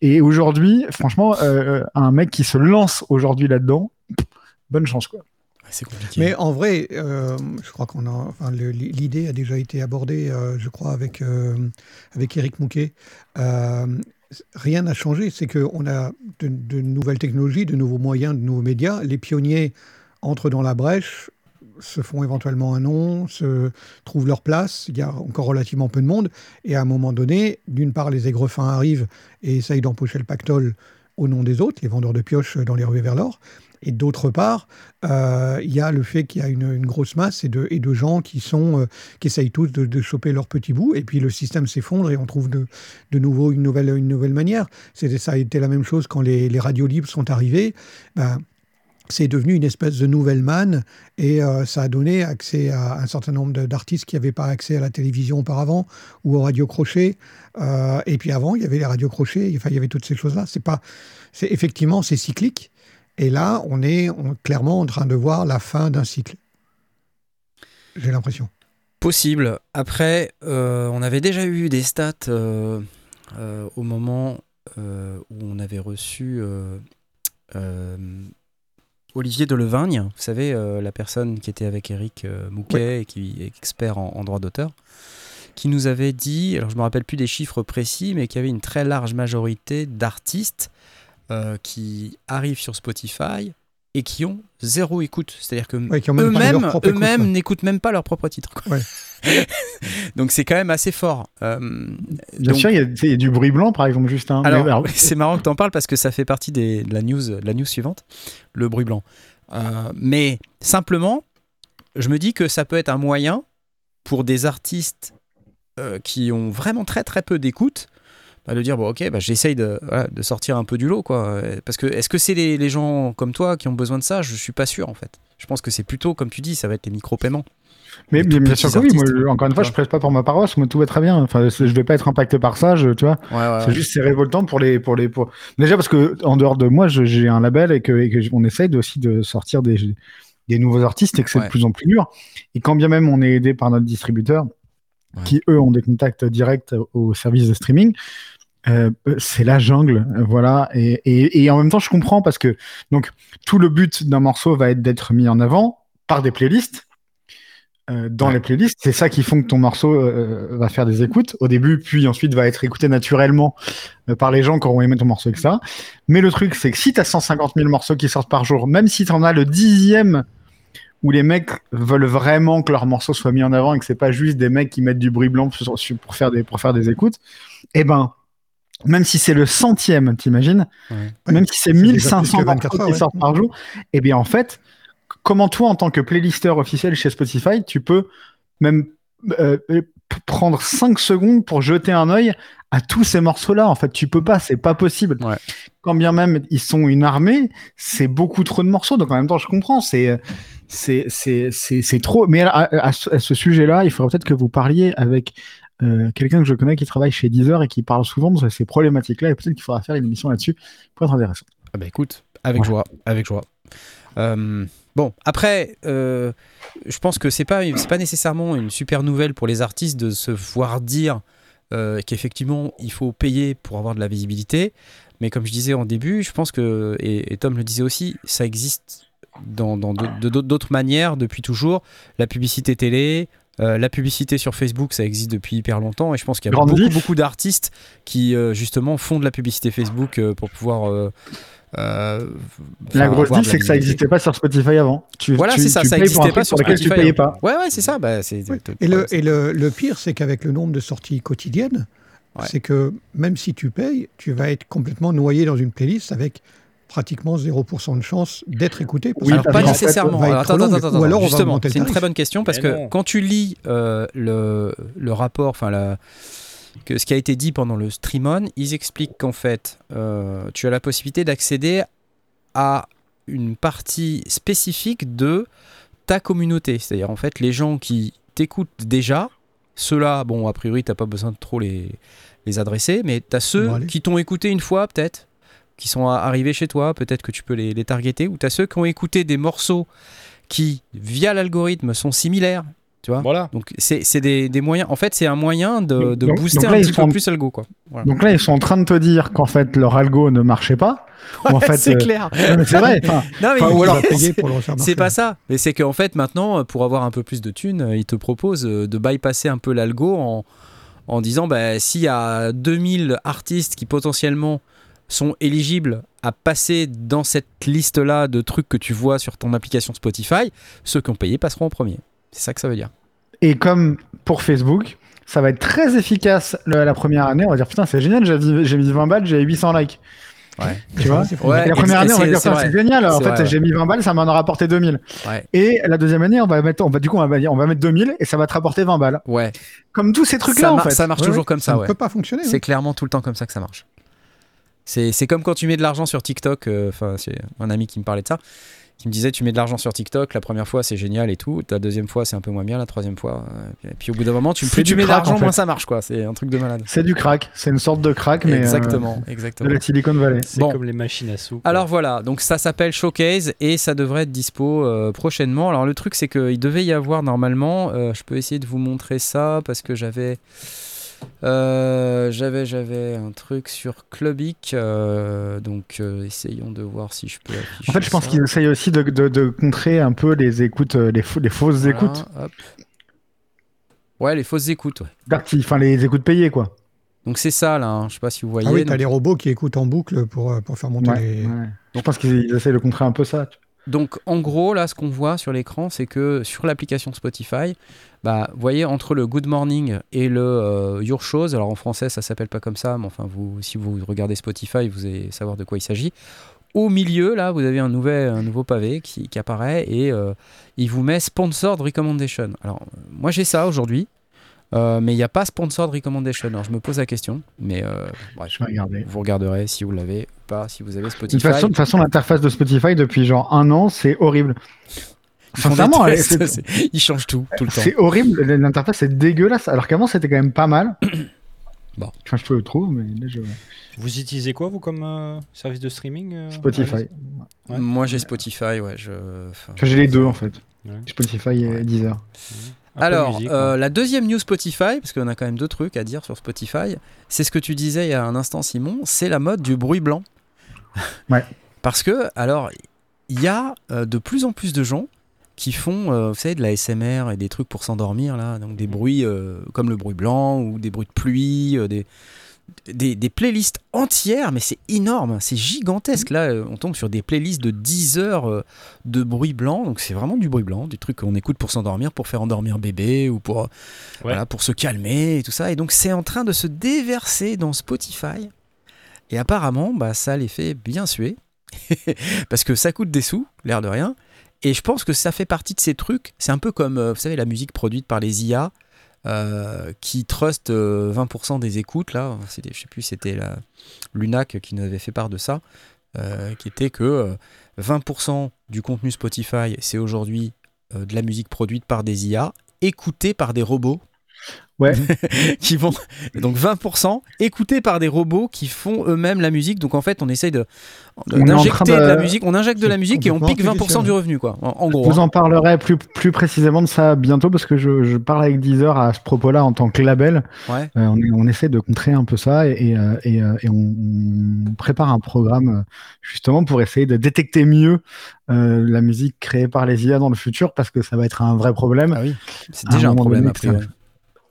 Et aujourd'hui, franchement, euh, un mec qui se lance aujourd'hui là-dedans, bonne chance quoi. Ouais, C'est compliqué. Mais en vrai, euh, je crois qu'on a, enfin, le- l'idée a déjà été abordée, euh, je crois, avec, euh, avec Eric Mouquet. Euh, rien n'a changé, c'est qu'on a de, de nouvelles technologies, de nouveaux moyens, de nouveaux médias. Les pionniers entrent dans la brèche, se font éventuellement un nom, se trouvent leur place. Il y a encore relativement peu de monde. Et à un moment donné, d'une part, les aigrefins arrivent et essayent d'empocher le pactole au nom des autres, les vendeurs de pioches dans les rues vers l'or. Et d'autre part, euh, il y a le fait qu'il y a une, grosse masse et de, gens qui sont euh, qui essayent tous de, choper leur petit bout. Et puis le système s'effondre et on trouve de, de nouveau une nouvelle, une nouvelle manière. Ça a été la même chose quand les, les radios libres sont arrivées. Ben, c'est devenu une espèce de nouvelle manne et euh, ça a donné accès à un certain nombre d'artistes qui n'avaient pas accès à la télévision auparavant ou aux radios crochets. Euh, et puis avant, il y avait les radios crochets, il y avait toutes ces choses-là. C'est pas, c'est effectivement, c'est cyclique. Et là, on est clairement en train de voir la fin d'un cycle. J'ai l'impression. Possible. Après, euh, on avait déjà eu des stats au moment où on avait reçu Olivier Delevigne, vous savez, euh, la personne qui était avec Eric euh, Mouquet et qui est expert en, en droit d'auteur, qui nous avait dit, alors je me rappelle plus des chiffres précis, mais qu'il y avait une très large majorité d'artistes euh, qui arrivent sur Spotify et qui ont zéro écoute. C'est-à-dire que Ouais, eux-mêmes n'écoutent même pas leur propre titre. quoi. Ouais. Donc c'est quand même assez fort. Euh, Bien donc- sûr, il y, a, y du bruit blanc par exemple juste. Hein. alors, Mais alors, [laughs] c'est marrant que tu en parles parce que ça fait partie des, de, la news, de la news suivante, le bruit blanc. Euh, mais simplement, je me dis que ça peut être un moyen pour des artistes euh, qui ont vraiment très très peu d'écoute bah, de dire bon ok bah, j'essaye de, voilà, de sortir un peu du lot quoi parce que est-ce que c'est les, les gens comme toi qui ont besoin de ça? Je suis pas sûr en fait je pense que c'est plutôt comme tu dis ça va être les micro-paiements mais bien, sûr que oui. Moi, encore une fois, je presse pas pour ma paroisse. Moi, tout va très bien. Enfin, je vais pas être impacté par ça. Je, tu vois. ouais, C'est juste c'est révoltant pour les pour les pour déjà parce que en dehors de moi j'ai un label et que, et que on essaye de- aussi de sortir des des nouveaux artistes et que c'est de plus en plus dur et quand bien même on est aidé par notre distributeur qui eux ont des contacts directs au service de streaming euh, c'est la jungle voilà et, et, et en même temps je comprends parce que donc tout le but d'un morceau va être d'être mis en avant par des playlists euh, dans Ouais. les playlists, c'est ça qui font que ton morceau euh, va faire des écoutes au début, puis ensuite va être écouté naturellement euh, par les gens qui auront aimé ton morceau, etc. Mais le truc, c'est que si tu as 150 000 morceaux qui sortent par jour, même si tu en as le dixième où les mecs veulent vraiment que leur morceau soit mis en avant et que c'est pas juste des mecs qui mettent du bruit blanc pour faire des, pour faire des écoutes, eh ben, même si c'est le centième, t'imagines, Ouais. même si c'est C'est déjà 1500 plus que 24 morceaux qui sortent par jour, eh bien en fait, comment toi, en tant que playlister officiel chez Spotify, tu peux même euh, p- prendre 5 secondes pour jeter un œil à tous ces morceaux-là. En fait, tu peux pas, c'est pas possible. Ouais. Quand bien même ils sont une armée, c'est beaucoup trop de morceaux. Donc en même temps, je comprends, c'est c'est trop. Mais à, ce à ce sujet-là, il faudrait peut-être que vous parliez avec euh, quelqu'un que je connais qui travaille chez Deezer et qui parle souvent de ces problématiques-là. Et peut-être qu'il faudra faire une émission là-dessus pour être intéressant. Ah bah écoute, avec Ouais. joie, avec joie. Euh, bon, après, euh, je pense que c'est pas, c'est pas nécessairement une super nouvelle pour les artistes de se voir dire euh, qu'effectivement il faut payer pour avoir de la visibilité. Mais comme je disais en début, je pense que, et, et Tom le disait aussi, ça existe dans, d'autres manières depuis toujours. La publicité télé, euh, la publicité sur Facebook, ça existe depuis hyper longtemps. Et je pense qu'il y a beaucoup, beaucoup d'artistes qui, euh, justement, font de la publicité Facebook euh, pour pouvoir euh, La grosse diff, c'est que ça n'existait pas sur Spotify avant. Tu, Voilà, c'est ça, tu ça n'existait pas sur lequel Spotify. tu payais pas. Ouais, ouais, c'est ça. Bah, Et, le, et le, le pire, c'est qu'avec le nombre de sorties quotidiennes, Ouais. c'est que même si tu payes, tu vas être complètement noyé dans une playlist avec pratiquement 0% de chance d'être écouté. parce Oui, que Alors, pas nécessairement. Alors, attends, attends, longue, attends, ou alors on va justement, c'est une très bonne question parce Mais que non. quand tu lis euh, le, le rapport, enfin la, que ce qui a été dit pendant le stream on, ils expliquent qu'en fait, euh, tu as la possibilité d'accéder à une partie spécifique de ta communauté. C'est-à-dire en fait les gens qui t'écoutent déjà, ceux-là, bon a priori t'as pas besoin de trop les, les adresser, mais tu as ceux Bon, qui t'ont écouté une fois peut-être, qui sont arrivés chez toi, peut-être que tu peux les, les targeter, ou tu as ceux qui ont écouté des morceaux qui, via l'algorithme, sont similaires. Tu vois Voilà. Donc c'est c'est des, des moyens. En fait, c'est un moyen de, de Donc- booster donc là, un petit peu plus l'algo, quoi. Voilà. Donc là, ils sont en train de te dire qu'en fait, leur algo ne marchait pas. ou en fait, c'est euh, clair. non, mais c'est vrai. [laughs] enfin, Non, mais ou alors, C'est pas ça, mais c'est qu'en fait maintenant, pour avoir un peu plus de thunes, ils te proposent euh, de bypasser un peu l'algo en, en disant bah, s'il y a 2000 artistes qui potentiellement sont éligibles à passer dans cette liste-là de trucs que tu vois sur ton application Spotify, ceux qui ont payé passeront en premier. C'est ça que ça veut dire. Et comme pour Facebook, ça va être très efficace le- la première année. On va dire putain, c'est génial, j'ai mis- j'ai mis 20 balles, j'ai 800 likes. Ouais. Tu vois C'est Ouais, Et la première année, on va dire c'est putain, vrai. c'est génial. En fait, j'ai mis 20 balles, ça m'en a rapporté 2000. Ouais. Et la deuxième année, on va mettre, on va du coup, on va, on va mettre 2000 et ça va te rapporter 20 balles. Ouais. Comme tous ces Ça, trucs-là, en mar- fait. ça marche toujours ouais, comme ça, ne ouais. peut pas fonctionner. C'est clairement tout le temps comme ça que ça marche. C'est c'est comme quand tu mets de l'argent sur TikTok. euh, Enfin, c'est un ami qui me parlait de ça, qui me disait tu mets de l'argent sur TikTok, la première fois c'est génial et tout, la deuxième fois c'est un peu moins bien, la troisième fois. euh, puis- et puis au bout d'un moment, tu, plus tu du mets d'argent, en fait. moins ça marche quoi. C'est un truc de malade. C'est du crack. C'est une sorte de crack, mais euh, exactement, de exactement. la Silicon Valley. C'est Bon. comme les machines à sous. quoi. Alors voilà, donc ça s'appelle Showcase et ça devrait être dispo euh, prochainement. Alors le truc c'est qu'il devait y avoir normalement, euh, je peux essayer de vous montrer ça parce que j'avais euh, j'avais j'avais un truc sur Clubic, euh, donc euh, essayons de voir si je peux afficher En fait, je pense qu'ils essayent aussi de, de- de contrer un peu les écoutes, les, fausses Voilà, écoutes. hop. Ouais, les fausses écoutes. ouais. Enfin, les écoutes payées, quoi. Donc c'est ça là, hein, je sais pas si vous voyez. Ah oui, donc- t'as les robots qui écoutent en boucle pour, pour faire monter Ouais, les. ouais. Je pense qu'ils ils essayent de contrer un peu ça. Donc en gros, là, ce qu'on voit sur l'écran, c'est que sur l'application Spotify, bah, vous voyez, entre le Good Morning et le euh, Your Shows, alors en français, ça s'appelle pas comme ça, mais enfin, vous, si vous regardez Spotify, vous allez savoir de quoi il s'agit. Au milieu, là, vous avez un, nouveau pavé qui, apparaît et euh, il vous met Sponsored Recommendation. Alors, moi, j'ai ça aujourd'hui. Euh, mais il n'y a pas Sponsored Recommendation. Alors je me pose la question, mais euh, bref, Je vais regarder. vous regarderez si vous l'avez ou pas, si vous avez Spotify. de toute façon, l'interface de Spotify depuis genre un an, c'est horrible. Ils Sincèrement, tests, [laughs] ils changent tout, tout le temps. c'est horrible. L'interface est dégueulasse. Alors qu'avant, c'était quand même pas mal. [coughs] Bon. Enfin, je le trouve, mais là, je... Vous utilisez quoi, vous, comme euh, service de streaming euh, Spotify. Ouais. Moi j'ai Spotify, ouais. Je... enfin, j'ai les deux en fait. Ouais. Spotify et Ouais. Deezer. Alors, musique, euh, la deuxième news Spotify, parce qu'on a quand même deux trucs à dire sur Spotify, c'est ce que tu disais il y a un instant, Simon, c'est la mode du bruit blanc. [laughs] Ouais. Parce que, alors, il y a euh, de plus en plus de gens qui font, euh, vous savez, de la SMR et des trucs pour s'endormir, là, donc des bruits euh, comme le bruit blanc ou des bruits de pluie, euh, des, des, des playlists entières, mais c'est énorme, c'est gigantesque. Là, euh, on tombe sur des playlists de 10 heures euh, de bruit blanc, donc c'est vraiment du bruit blanc, du truc qu'on écoute pour s'endormir, pour faire endormir bébé ou pour, euh, voilà, pour se calmer et tout ça. Et donc c'est en train de se déverser dans Spotify. Et apparemment, bah, ça les fait bien suer, [laughs] parce que ça coûte des sous, l'air de rien. Et je pense que ça fait partie de ces trucs. C'est un peu comme, vous savez, la musique produite par les IA. Euh, qui trust euh, 20% des écoutes là, c'était, je sais plus, c'était Lunac qui nous avait fait part de ça, euh, qui était que euh, 20% du contenu Spotify c'est aujourd'hui euh, de la musique produite par des IA, écoutée par des robots. Ouais. [laughs] qui vont donc 20% écoutés par des robots qui font eux-mêmes la musique. Donc en fait, on essaye de d'injecter de... de- la musique, on injecte de la musique et on pique complètement 20% du revenu quoi. En, en Je gros. vous hein. en parlerai plus, plus précisément de ça bientôt parce que je, je parle avec Deezer à ce propos-là en tant que label. Ouais. Euh, on, on essaie de contrer un peu ça et, et, euh, et, euh, et on, on prépare un programme justement pour essayer de détecter mieux euh, la musique créée par les IA dans le futur parce que ça va être un vrai problème. Ah oui, c'est un déjà un moment problème donné, a priori.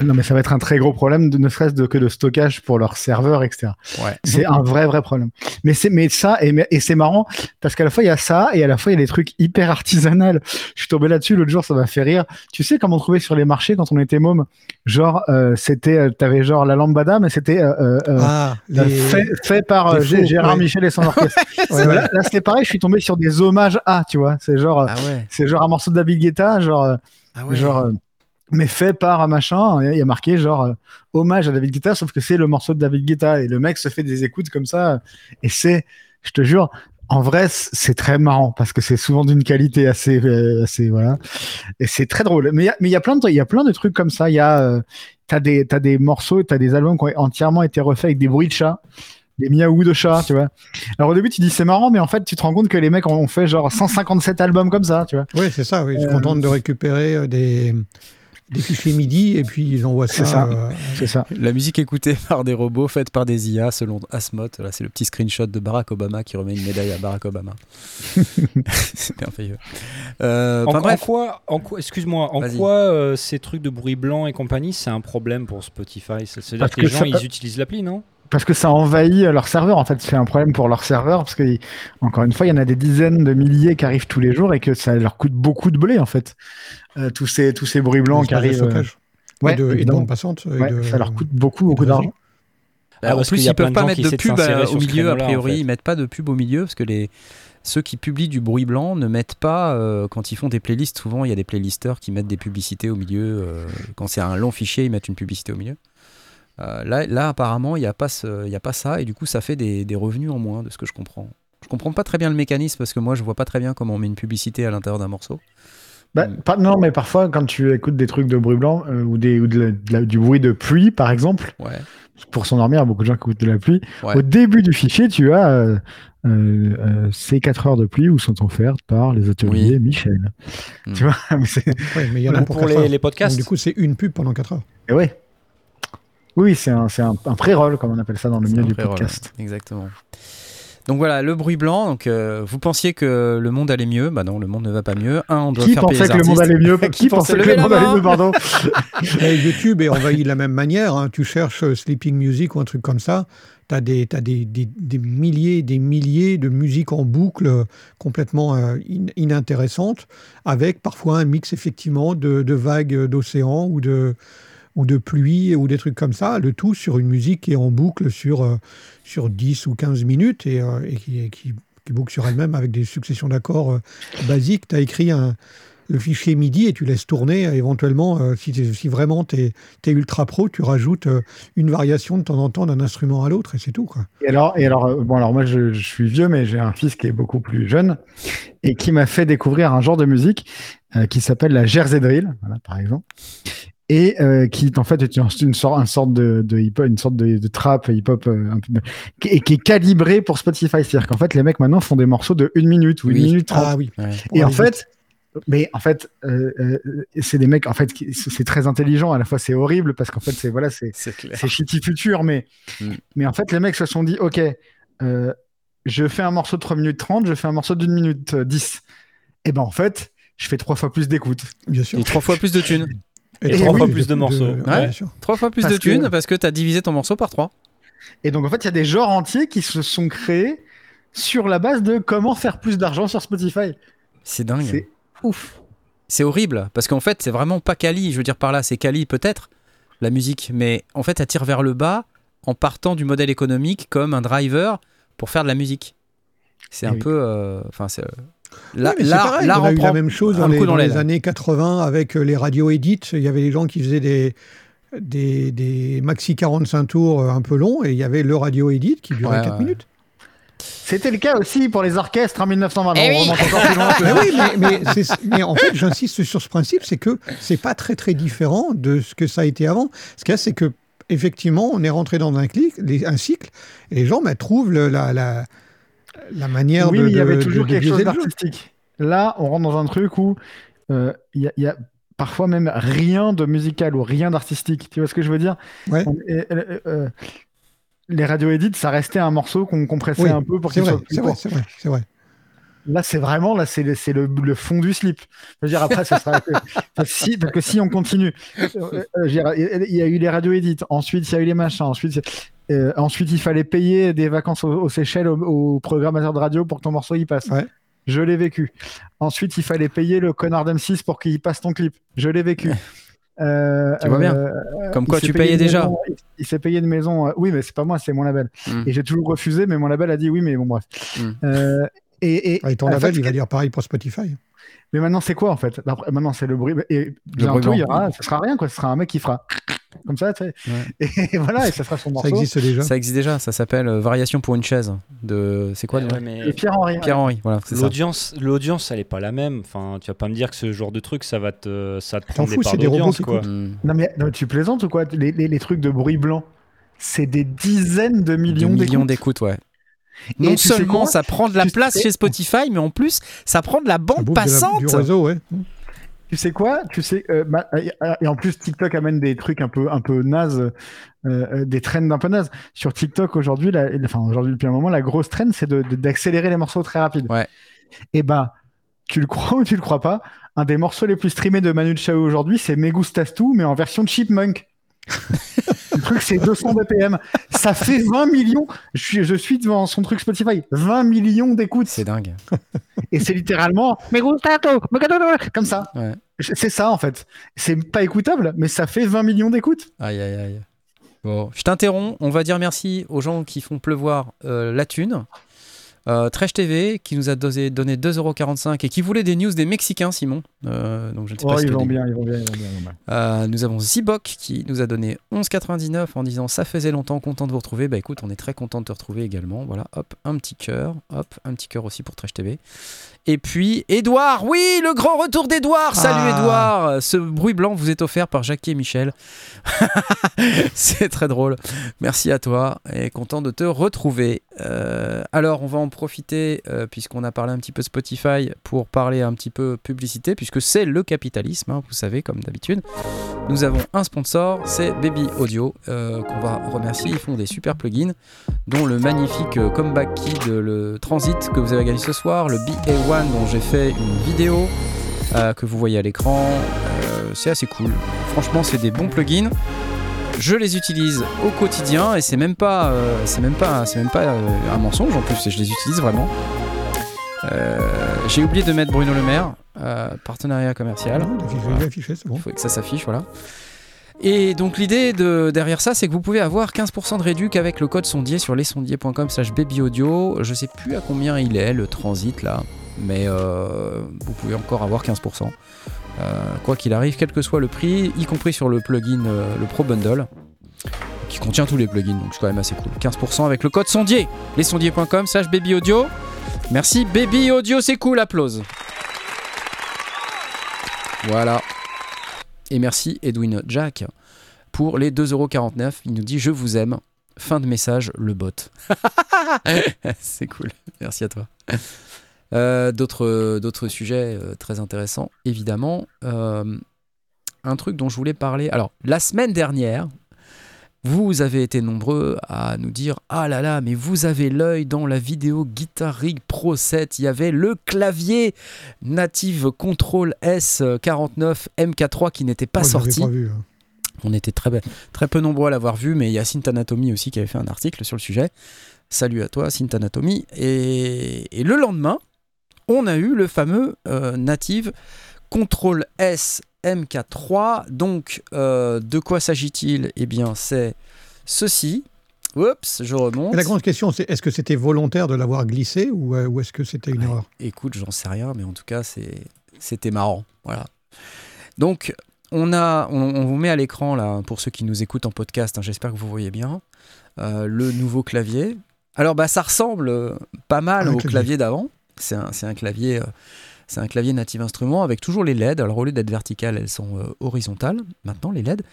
Non, mais ça va être un très gros problème, de, ne serait-ce que de stockage pour leurs serveurs, etc. Ouais. C'est un vrai, vrai problème. Mais c'est, mais ça, et, c'est marrant, parce qu'à la fois, il y a ça, et à la fois, il y a des trucs hyper artisanales. Je suis tombé là-dessus l'autre jour, ça m'a fait rire. Tu sais comment on trouvait sur les marchés quand on était môme? Genre, euh, c'était, euh, t'avais genre la lambada, mais c'était, euh, euh, euh, Ah, euh, les... fait, fait par faux, Gérard ouais. Michel et son [laughs] orchestre. Ouais. Là, là, c'est pareil, je suis tombé sur des hommages à, tu vois. C'est genre, Ah c'est genre un morceau de David Guetta, genre, Ah genre, mais fait par un machin. Il y a marqué genre euh, hommage à David Guetta, sauf que c'est le morceau de David Guetta et le mec se fait des écoutes comme ça. Et c'est, je te jure, en vrai, c'est très marrant parce que c'est souvent d'une qualité assez, euh, assez voilà. Et c'est très drôle. Mais il y a- plein de, il y a plein de trucs comme ça. Il y a, euh, t'as des, t'as des morceaux, t'as des albums qui ont entièrement été refaits avec des bruits de chat. Des miaou de chat, tu vois. Alors au début, tu dis c'est marrant, mais en fait, tu te rends compte que les mecs ont fait genre 157 albums comme ça, tu vois. Oui, c'est ça. Oui. Ils se Euh, de récupérer euh, des, des fichiers MIDI et puis ils envoient C'est ça. ça. euh, C'est ça. La musique écoutée [laughs] par des robots, faite par des IA, selon Asmot. Là, c'est le petit screenshot de Barack Obama qui remet une médaille à Barack Obama. [laughs] [laughs] c'est merveilleux. Euh, En, bref, quoi, en quoi- excuse-moi, en Vas-y. quoi euh, ces trucs de bruit blanc et compagnie, c'est un problème pour Spotify? Ça veut dire Parce que les gens, ça- ils utilisent l'appli, non? Parce que ça envahit leur serveur. En fait, c'est un problème pour leur serveur parce que, encore une fois, il y en a des dizaines de milliers qui arrivent tous les jours et que ça leur coûte beaucoup de blé en fait. Euh, tous ces tous ces bruits blancs qui arrivent. euh, ouais, et de, et de évidemment. bande passante. et ouais, de- ça leur coûte beaucoup beaucoup d'argent. Bah, en parce plus, ils peuvent pas mettre de pub euh, au milieu, a créneau-là, en priori. fait. Ils mettent pas de pub au milieu parce que les ceux qui publient du bruit blanc ne mettent pas euh, quand ils font des playlists. Souvent, il y a des playlisters qui mettent des publicités au milieu. euh, quand c'est un long fichier, ils mettent une publicité au milieu. Euh, là, là, apparemment, il n'y a, pas ce- y a pas ça et du coup, ça fait des, des revenus en moins de ce que je comprends. Je comprends pas très bien le mécanisme parce que moi, je vois pas très bien comment on met une publicité à l'intérieur d'un morceau. Bah, Mm. pas- non, mais parfois quand tu écoutes des trucs de bruit blanc euh, ou des ou de la- de la- du bruit de pluie par exemple, Ouais. pour s'endormir, il y a beaucoup de gens qui écoutent de la pluie. Ouais. Au début du fichier, tu as euh, euh, euh, ces 4 heures de pluie où sont offertes par les ateliers Oui. Michel. Mm. Tu vois, [laughs] mais Ouais, mais il y en a Ou pour, pour 4 les, Donc, podcasts du coup, c'est une pub pendant 4 heures. Et ouais. Oui, c'est un, un, un pré-roll, comme on appelle ça dans le milieu du pré-roll, podcast. Exactement. Donc voilà, le bruit blanc. Donc euh, vous pensiez que le monde allait mieux, bah non, le monde ne va pas mieux. Un, on doit Qui faire payer pensait les que le monde allait mieux [laughs] Qui Qui pensait que le monde allait mieux, pardon [laughs] Et YouTube est envahi de la même manière. hein. Tu cherches euh, Sleeping Music ou un truc comme ça. Tu as, des, t'as des, des, des milliers des milliers de musiques en boucle euh, complètement euh, in- inintéressantes, avec parfois un mix effectivement de, de vagues d'océan ou de, ou de pluie ou des trucs comme ça. Le tout sur une musique qui est en boucle sur, euh, sur 10 ou 15 minutes et, euh, et qui, qui, boucle sur elle-même avec des successions d'accords euh, basiques. Tu as écrit un, le fichier MIDI et tu laisses tourner éventuellement, si, si vraiment tu es, ultra pro, tu rajoutes une variation de temps en temps d'un instrument à l'autre et c'est tout. Quoi. Et alors, et alors, bon, alors moi, je, suis vieux, mais j'ai un fils qui est beaucoup plus jeune et qui m'a fait découvrir un genre de musique qui s'appelle la Jersey Drill, par exemple, et euh, qui en fait est une, une sorte, une sorte de, de hip une sorte de, de trap hip-hop euh, un peu, qui, et qui est calibré pour Spotify. C'est-à-dire qu'en fait, les mecs maintenant font des morceaux de 1 minute ou 1 Oui. minute 30. Ah oui. Ouais. Et en fait, mais en fait, euh, euh, c'est des mecs, en fait, c'est très intelligent. À la fois, c'est horrible parce qu'en fait, c'est voilà, c'est C'est shitty futur, mais, Mm. mais en fait, les mecs se sont dit, OK, euh, je fais un morceau de 3 minutes 30, je fais un morceau d'une minute euh, 10. Et ben en fait, je fais trois fois plus d'écoute. Bien sûr. Et trois fois plus de thunes. Et Et trois oui, fois plus de morceaux. ouais, Ouais. Trois fois plus Parce de que- thunes parce que tu as divisé ton morceau par trois. Et donc en fait, il y a des genres entiers qui se sont créés sur la base de comment faire plus d'argent sur Spotify. C'est dingue. C'est ouf. C'est horrible parce qu'en fait, c'est vraiment pas quali. Je veux dire par là, c'est quali peut-être la musique, mais en fait, elle tire vers le bas en partant du modèle économique comme un driver pour faire de la musique. C'est un oui. peu, euh, enfin, c'est L'art, pareil, l'art on a eu la même chose un dans les, dans dans les années 80 avec euh, les radios edit. Il y avait des gens qui faisaient des, des, des maxi 45 tours euh, un peu longs et il y avait le radio edit qui durait Ouais, 4 ouais. minutes. C'était le cas aussi pour les orchestres en 1920. Eh oui. [laughs] Mais oui, mais, mais c'est- mais en fait, j'insiste sur ce principe, c'est que c'est pas très très différent de ce que ça a été avant. Ce qu'il y a, c'est que effectivement, on est rentré dans un, clic, les- un cycle, et les gens bah, trouvent le- la, la, la manière Oui, de, mais il y avait toujours de quelque chose d'artistique. Là, on rentre dans un truc où euh, il y, il y a parfois même rien de musical ou rien d'artistique. Tu vois ce que je veux dire? Ouais. On- et- euh, euh, Les radio edits, ça restait un morceau qu'on compressait Oui, un peu pour qu'il soit plus c'est vrai, c'est vrai, c'est vrai. Là, c'est vraiment là, c'est le, c'est le, le fond du slip. Je veux dire, après, ça sera que, parce que si, parce que si on continue, euh, dire, il y a eu les radio edits, ensuite il y a eu les machins, ensuite, euh, ensuite il fallait payer des vacances aux, aux Seychelles au, au programmateur de radio pour que ton morceau y passe. Ouais. Je l'ai vécu. Ensuite, il fallait payer le connard d'M6 pour qu'il passe ton clip. Je l'ai vécu. Euh, Tu vois bien. euh, Comme quoi, tu payais déjà. maison- il- il s'est payé une maison. euh, oui, mais c'est pas moi, c'est mon label. Mm. Et j'ai toujours refusé, mais mon label a dit oui, mais bon, bref. Mm. Et, et, Ah, Et ton label, fait, il va dire pareil pour Spotify. Mais maintenant, c'est quoi en fait? Après, Maintenant, c'est le bruit. Et bientôt, bruit il y aura, ça sera rien, quoi. Ce sera un mec qui fera comme ça, tu sais. Ouais. Et [laughs] voilà, et ça sera son Ça morceau. existe déjà. Ça existe déjà, ça s'appelle euh, Variation pour une chaise. De... C'est quoi déjà mais Et Pierre-Henri. Pierre-Henri, voilà, c'est ça. L'audience, l'audience, elle est pas la même. Enfin, tu vas pas me dire que ce genre de truc, ça va te, ça te prendre des fous, parts c'est des robots d'audience, quoi. Hmm. Non, mais non, tu plaisantes ou quoi? Les, les- les trucs de bruit blanc, c'est des dizaines de Des millions millions d'écoutes. d'écoutes, ouais. Et Non seulement ça prend de la Tu place sais- chez Spotify, mais en plus ça prend de la bande bouffe de la- passante. du réseau, ouais. Tu sais quoi? Tu sais, euh, ma- et, en plus, TikTok amène des trucs un peu, un peu nazes, euh, euh, des trends un peu nazes. Sur TikTok aujourd'hui, la- enfin aujourd'hui depuis un moment, la grosse trend, c'est de- de- d'accélérer les morceaux très rapides. Ouais. Et ben, tu le crois ou tu le crois pas, un des morceaux les plus streamés de Manu Chao aujourd'hui, c'est Me Gustas Tu, mais en version Chipmunk. [laughs] le truc, c'est 200 BPM. Ça fait 20 millions. Je suis, je suis devant son truc Spotify. 20 millions d'écoutes. C'est dingue. [laughs] Et c'est littéralement comme ça. Ouais. C'est ça en fait. C'est pas écoutable, mais ça fait 20 millions d'écoutes. Aïe aïe aïe. Bon, je t'interromps. On va dire merci aux gens qui font pleuvoir euh, la thune. Euh, Trèche TV qui nous a dosé- donné 2,45€ et qui voulait des news des Mexicains, Simon. Euh, donc je ne sais pas Oh, si ils vont bien, ils vont bien, ils vont bien. ils vont bien. Euh, nous avons Zibok qui nous a donné 11,99 en disant ça faisait longtemps, content de vous retrouver. Bah écoute, on est très content de te retrouver également. Voilà, hop, un petit cœur, hop, un petit cœur aussi pour Trèche TV. Et puis Edouard, oui, le grand retour d'Edouard. Salut Ah. Edouard. Ce bruit blanc vous est offert par Jackie et Michel. [laughs] C'est très drôle. Merci à toi et content de te retrouver. Euh, alors, on va en profiter euh, puisqu'on a parlé un petit peu Spotify pour parler un petit peu publicité puisque c'est le capitalisme, hein, vous savez, comme d'habitude. Nous avons un sponsor, c'est Baby Audio, euh, qu'on va remercier. Ils font des super plugins, dont le magnifique Comeback Kid, le Transit que vous avez gagné ce soir, le BA1 dont j'ai fait une vidéo que vous voyez à l'écran. C'est assez cool. Franchement, c'est des bons plugins. Je les utilise au quotidien et c'est même pas, euh, c'est même pas, c'est même pas euh, un mensonge en plus. Je les utilise vraiment. Euh, j'ai oublié de mettre Bruno Le Maire, partenariat commercial. Non, il Voilà. affiché, bon. Il faut que ça s'affiche, voilà. Et donc l'idée de, derrière ça, c'est que vous pouvez avoir 15% de réduc avec le code sondier sur lesondiers.com slash babyaudio. Je sais plus à combien il est le transit là, mais vous pouvez encore avoir 15%. Euh, quoi qu'il arrive, quel que soit le prix, y compris sur le plugin, euh, le Pro Bundle, qui contient tous les plugins, donc c'est quand même assez cool. 15% avec le code sondier, lesondiers.com slash babyaudio. Merci Baby Audio, c'est cool, applause. Voilà. Et merci Edwin Jack pour les 2,49€. Il nous dit Je vous aime. Fin de message, le bot. [laughs] [laughs] C'est cool. Merci à toi. Euh, D'autres d'autres sujets euh, très intéressants, évidemment. Euh, un truc dont je voulais parler. Alors, la semaine dernière, vous avez été nombreux à nous dire Ah là là, mais vous avez l'œil dans la vidéo Guitar Rig Pro 7. Il y avait le clavier Native Control S49 MK3 qui n'était pas Moi, sorti. pas vu, hein. On était très, très peu nombreux à l'avoir vu, mais il y a Synth Anatomy aussi qui avait fait un article sur le sujet. Salut à toi, Synth Anatomy. Et, et le lendemain, on a eu le fameux euh, Native Control S MK3. Donc, euh, de quoi s'agit-il? Eh bien, c'est ceci. Oups, je remonte. Mais la grande question, c'est est-ce que c'était volontaire de l'avoir glissé ou, euh, ou est-ce que c'était une Ouais. erreur? Écoute, j'en sais rien, mais en tout cas, c'est- c'était marrant. Voilà. Donc, on, a, on, on vous met à l'écran, là, pour ceux qui nous écoutent en podcast, hein, j'espère que vous voyez bien, euh, le nouveau clavier. Alors, bah, ça ressemble pas mal Un au clavier. clavier d'avant. C'est un, clavier. euh, c'est un clavier native instrument avec toujours les LED. Alors au lieu d'être verticales, elles sont euh, horizontales maintenant les LED.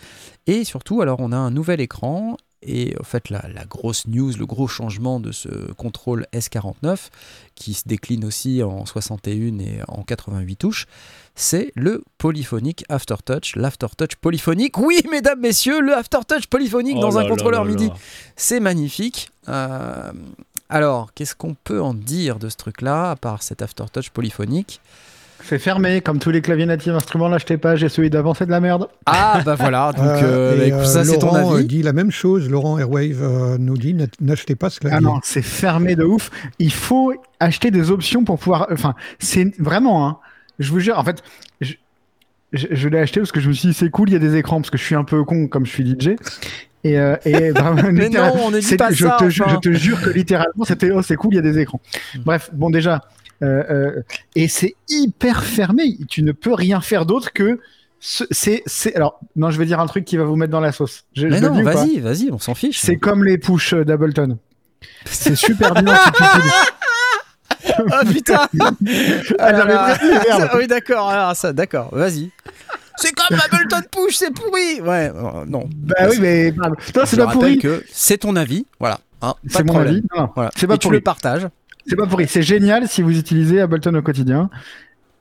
Et surtout, alors on a un nouvel écran. Et en fait, la, la grosse news, le gros changement de ce contrôle S49, qui se décline aussi en 61 et en 88 touches, c'est le polyphonique Aftertouch, l'Aftertouch polyphonique. Oui, mesdames, messieurs, le Aftertouch polyphonique Oh dans un contrôleur là MIDI. C'est magnifique. Euh, Alors, qu'est-ce qu'on peut en dire de ce truc-là, à part cet aftertouch polyphonique C'est fermé, comme tous les claviers natifs instruments, l'achetez pas, j'ai celui d'avant, c'est de la merde. Ah, bah voilà, [laughs] donc Euh, euh, et, bah, euh, ça c'est ton Laurent, euh, avis. dit la même chose. Laurent Airwave euh, nous dit n'a- n'achetez pas ce clavier. Ah non, c'est fermé de ouf. Il faut acheter des options pour pouvoir. Enfin, c'est vraiment. Hein, je vous jure, en fait, je, je, je l'ai acheté parce que je me suis dit c'est cool, il y a des écrans parce que je suis un peu con comme je suis DJ. Et, euh, et [laughs] Mais non, on ne dit pas je ça, Te, ju- enfin. Je te jure que littéralement c'était oh c'est cool, il y a des écrans. Mm. Bref, bon déjà. euh, euh, et c'est hyper fermé. Tu ne peux rien faire d'autre que. ce- C'est, c'est, alors, non, je vais dire un truc qui va vous mettre dans la sauce. Je, Mais je non, vas-y, vas-y, on s'en fiche. c'est comme les push euh, d'Ableton. C'est super bien [laughs] Ah putain [laughs] Ah, non, mais vas-y, merde. Ça- Oui, d'accord, alors ça, d'accord, vas-y. C'est comme Ableton Push, c'est pourri Ouais, euh, non. Bah oui, mais. Non, c'est pas pourri. que c'est ton avis, voilà. hein, pas C'est de mon problème. avis. Non, non, Voilà. C'est pas Et tu pourri. le partages. C'est pas pourri. C'est génial si vous utilisez Ableton au quotidien.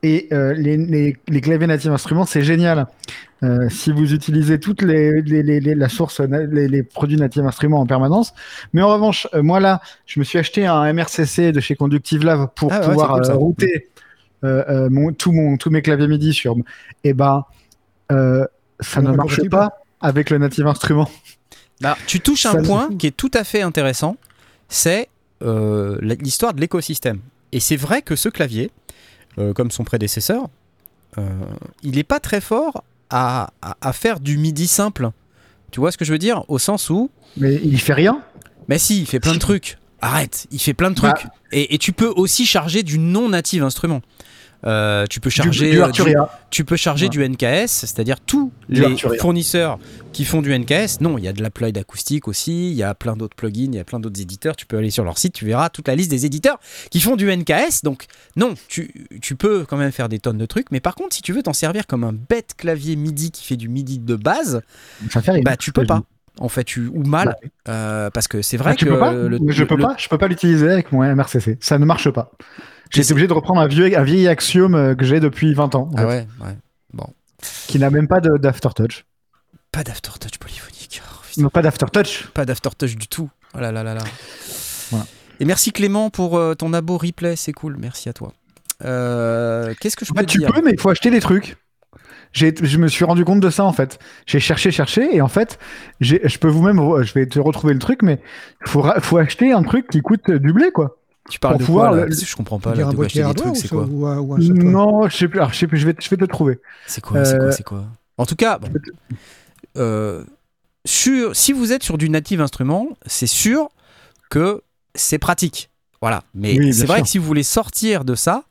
Et euh, les, les, les claviers natifs instruments, c'est génial. Euh, si vous utilisez toutes les, les, les, les- la source, les, les produits natifs instruments en permanence. Mais en revanche, euh, moi là, je me suis acheté un MRCC de chez Conductive Lab pour Ah pouvoir cool, euh, router euh, euh, mon, tout mon, tous mes claviers MIDI sur. Et ben, euh, ça ne marche compatible. pas avec le native instrument. Bah, tu touches un Ça- point qui est tout à fait intéressant, c'est euh, l'histoire de l'écosystème. Et c'est vrai que ce clavier, euh, comme son prédécesseur, euh, il n'est pas très fort à, à- à faire du MIDI simple. Tu vois ce que je veux dire? Au sens où, Mais il fait rien. mais si, il fait plein de trucs. Arrête, il fait plein de trucs. Bah. Et, et tu peux aussi charger du non native instrument. Euh, tu peux charger du, euh, tu peux charger Ouais. du NKS, c'est-à-dire tous Du les Arturia. fournisseurs qui font du NKS. Non, il y a de l'applied acoustique aussi, il y a plein d'autres plugins, il y a plein d'autres éditeurs. Tu peux aller sur leur site, tu verras toute la liste des éditeurs qui font du NKS. Donc, non, tu, tu peux quand même faire des tonnes de trucs, mais par contre, si tu veux t'en servir comme un bête clavier MIDI qui fait du MIDI de base, bah tu peux pas. En fait, tu, ou mal, euh, parce que c'est vrai Ah, tu que peux pas le- Mais je peux le- pas. Je peux pas l'utiliser avec mon MRCC. Ça ne marche pas. J'ai été obligé de reprendre un vieux, un vieil axiome euh, que j'ai depuis 20 ans, Ah ouais, ouais. qui n'a même pas d'aftertouch. Pas d'aftertouch polyphonique. Oh. Non, pas d'aftertouch. Pas d'aftertouch du tout. Oh là là là là. Voilà. Et merci Clément pour euh, ton abo replay, c'est cool, merci à toi. Euh, Qu'est-ce que je peux tu dire peux, mais il faut acheter des trucs. J'ai- Je me suis rendu compte de ça en fait. J'ai cherché, cherché, et en fait, j'ai- je peux vous-même, je vais te retrouver le truc, mais il faut, ra- faut acheter un truc qui coûte du blé quoi. Tu parles de pouvoir quoi là le- Je comprends pas. Là, de acheter des trucs, c'est quoi ou un- ou un software Non, je sais plus. Alors, je sais plus. Je vais, je vais te le trouver. C'est quoi C'est quoi Euh, C'est quoi En tout cas, bon. Euh, sur, si vous êtes sur du native instrument, c'est sûr que c'est pratique. Voilà. Mais Oui, c'est vrai sûr. que si vous voulez sortir de ça,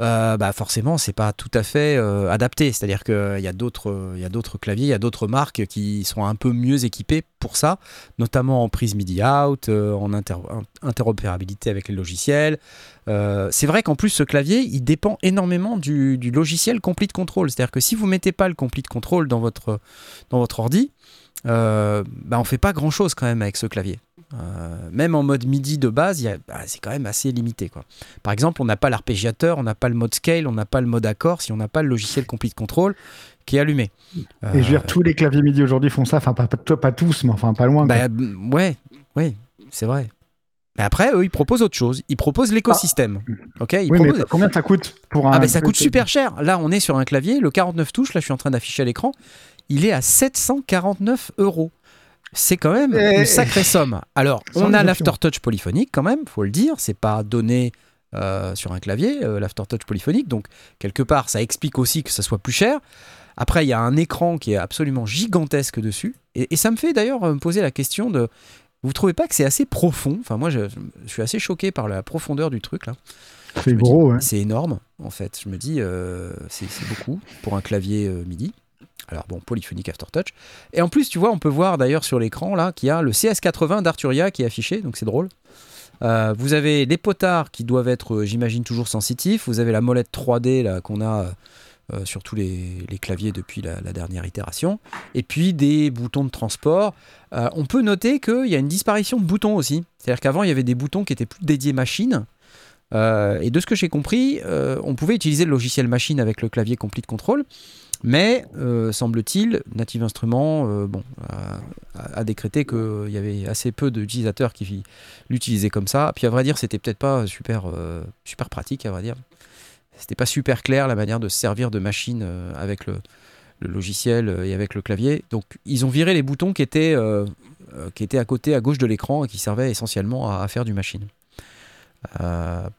euh, bah forcément, c'est pas tout à fait euh, adapté. C'est-à-dire qu'il y a d'autres, euh, il y a d'autres claviers, il y a d'autres marques qui sont un peu mieux équipées pour ça, notamment en prise MIDI out, euh, en inter- in- interopérabilité avec les logiciels. Euh, c'est vrai qu'en plus, ce clavier, il dépend énormément du, logiciel Complete Control. C'est-à-dire que si vous mettez pas le Complete Control dans votre, dans votre ordi, euh, bah on fait pas grand-chose quand même avec ce clavier. Euh, même en mode MIDI de base, bah, c'est quand même assez limité. Quoi. Par exemple, on n'a pas l'arpégiateur, on n'a pas le mode scale, on n'a pas le mode accord si on n'a pas le logiciel Complete Control qui est allumé. Et je veux dire, tous les claviers MIDI aujourd'hui font ça. Enfin, pas, pas, pas tous, mais enfin, pas loin. Bah, ouais, ouais, c'est vrai. Mais après, eux, ils proposent autre chose. Ils proposent l'écosystème. Ok, ils oui, mais proposent- combien ça coûte pour un. Ah ben ça coûte super cher. Là, on est sur un clavier, le 49 touches, là je suis en train d'afficher à l'écran, il est à 749 euros. C'est quand même une sacrée somme. Alors, on a l'aftertouch polyphonique quand même, faut le dire, c'est pas donné euh, sur un clavier, euh, l'aftertouch polyphonique, donc quelque part ça explique aussi que ça soit plus cher. Après, il y a un écran qui est absolument gigantesque dessus, et, et ça me fait d'ailleurs euh, me poser la question de, vous trouvez pas que c'est assez profond? Enfin, moi, je, je suis assez choqué par la profondeur du truc là. C'est gros, dis, ouais. C'est énorme, en fait. Je me dis, euh, c'est beaucoup pour un clavier MIDI. Alors bon, polyphonique aftertouch. Et en plus, tu vois, on peut voir d'ailleurs sur l'écran là qu'il y a le CS80 d'Arturia qui est affiché, donc c'est drôle. Euh, vous avez les potards qui doivent être, euh, j'imagine, toujours sensitifs. Vous avez la molette 3D là qu'on a euh, sur tous les, claviers depuis la, dernière itération. Et puis des boutons de transport. On peut noter qu'il y a une disparition de boutons aussi. C'est-à-dire qu'avant, il y avait des boutons qui étaient plus dédiés machine. Et de ce que j'ai compris, on pouvait utiliser le logiciel machine avec le clavier Complete Control, mais euh, semble-t-il, Native Instruments euh, bon, a, décrété qu'il y avait assez peu d'utilisateurs qui l'utilisaient comme ça. Puis à vrai dire, c'était peut-être pas super, euh, super pratique, à vrai dire. C'était pas super clair la manière de se servir de machine avec le, logiciel et avec le clavier. Donc ils ont viré les boutons qui étaient, qui étaient à côté, à gauche de l'écran et qui servaient essentiellement à, faire du machine.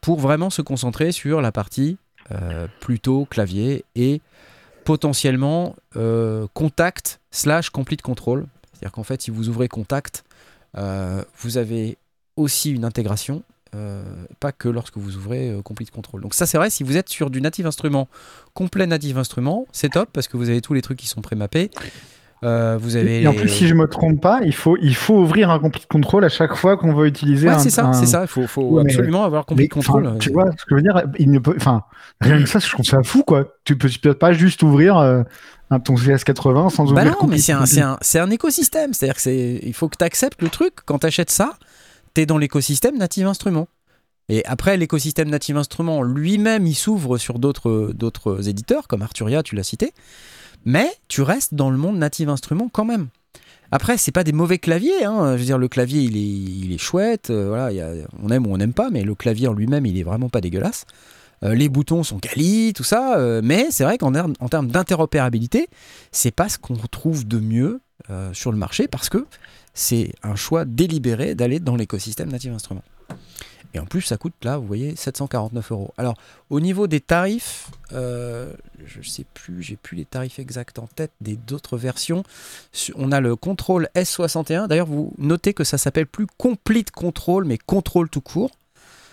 Pour vraiment se concentrer sur la partie plutôt clavier et potentiellement euh, contact slash complete control. C'est-à-dire qu'en fait, si vous ouvrez contact, euh, vous avez aussi une intégration, euh, pas que lorsque vous ouvrez complete control. Donc ça, c'est vrai, si vous êtes sur du native instrument, complet native instrument, c'est top parce que vous avez tous les trucs qui sont prémappés. Euh, vous avez Et en plus, si je me trompe pas, il faut, il faut ouvrir un complete control à chaque fois qu'on veut utiliser Ouais, un. c'est ça, un- c'est ça. Il faut, faut Ouais, mais- absolument avoir Mais, complete control. enfin, tu vois ce que je veux dire Il ne peut, enfin, rien que ça, je trouve ça fou, quoi. Tu peux, tu peux pas juste ouvrir euh, un ton CS80 sans Bah ouvrir. non, mais c'est un, un, c'est un écosystème. C'est-à-dire que c'est, il faut que tu acceptes le truc. Quand tu achètes ça, tu es dans l'écosystème Native Instruments. Et après, l'écosystème Native Instruments lui-même, il s'ouvre sur d'autres, d'autres éditeurs, comme Arturia, tu l'as cité. Mais tu restes dans le monde Native Instruments quand même. Après, c'est pas des mauvais claviers. hein. Je veux dire, le clavier, il est, chouette. euh, voilà, on aime ou on n'aime pas, mais le clavier en lui-même, il est vraiment pas dégueulasse. Euh, les boutons sont quali, tout ça. euh, mais c'est vrai qu'en termes- d'interopérabilité, c'est pas ce qu'on trouve de mieux sur le marché parce que c'est un choix délibéré d'aller dans l'écosystème Native Instruments. Et en plus, ça coûte là, vous voyez, 749 euros. Alors, au niveau des tarifs, euh, je sais plus, j'ai plus les tarifs exacts en tête des d'autres versions. On a le Control S61. D'ailleurs, vous notez que ça s'appelle plus Complete Control, mais Control tout court.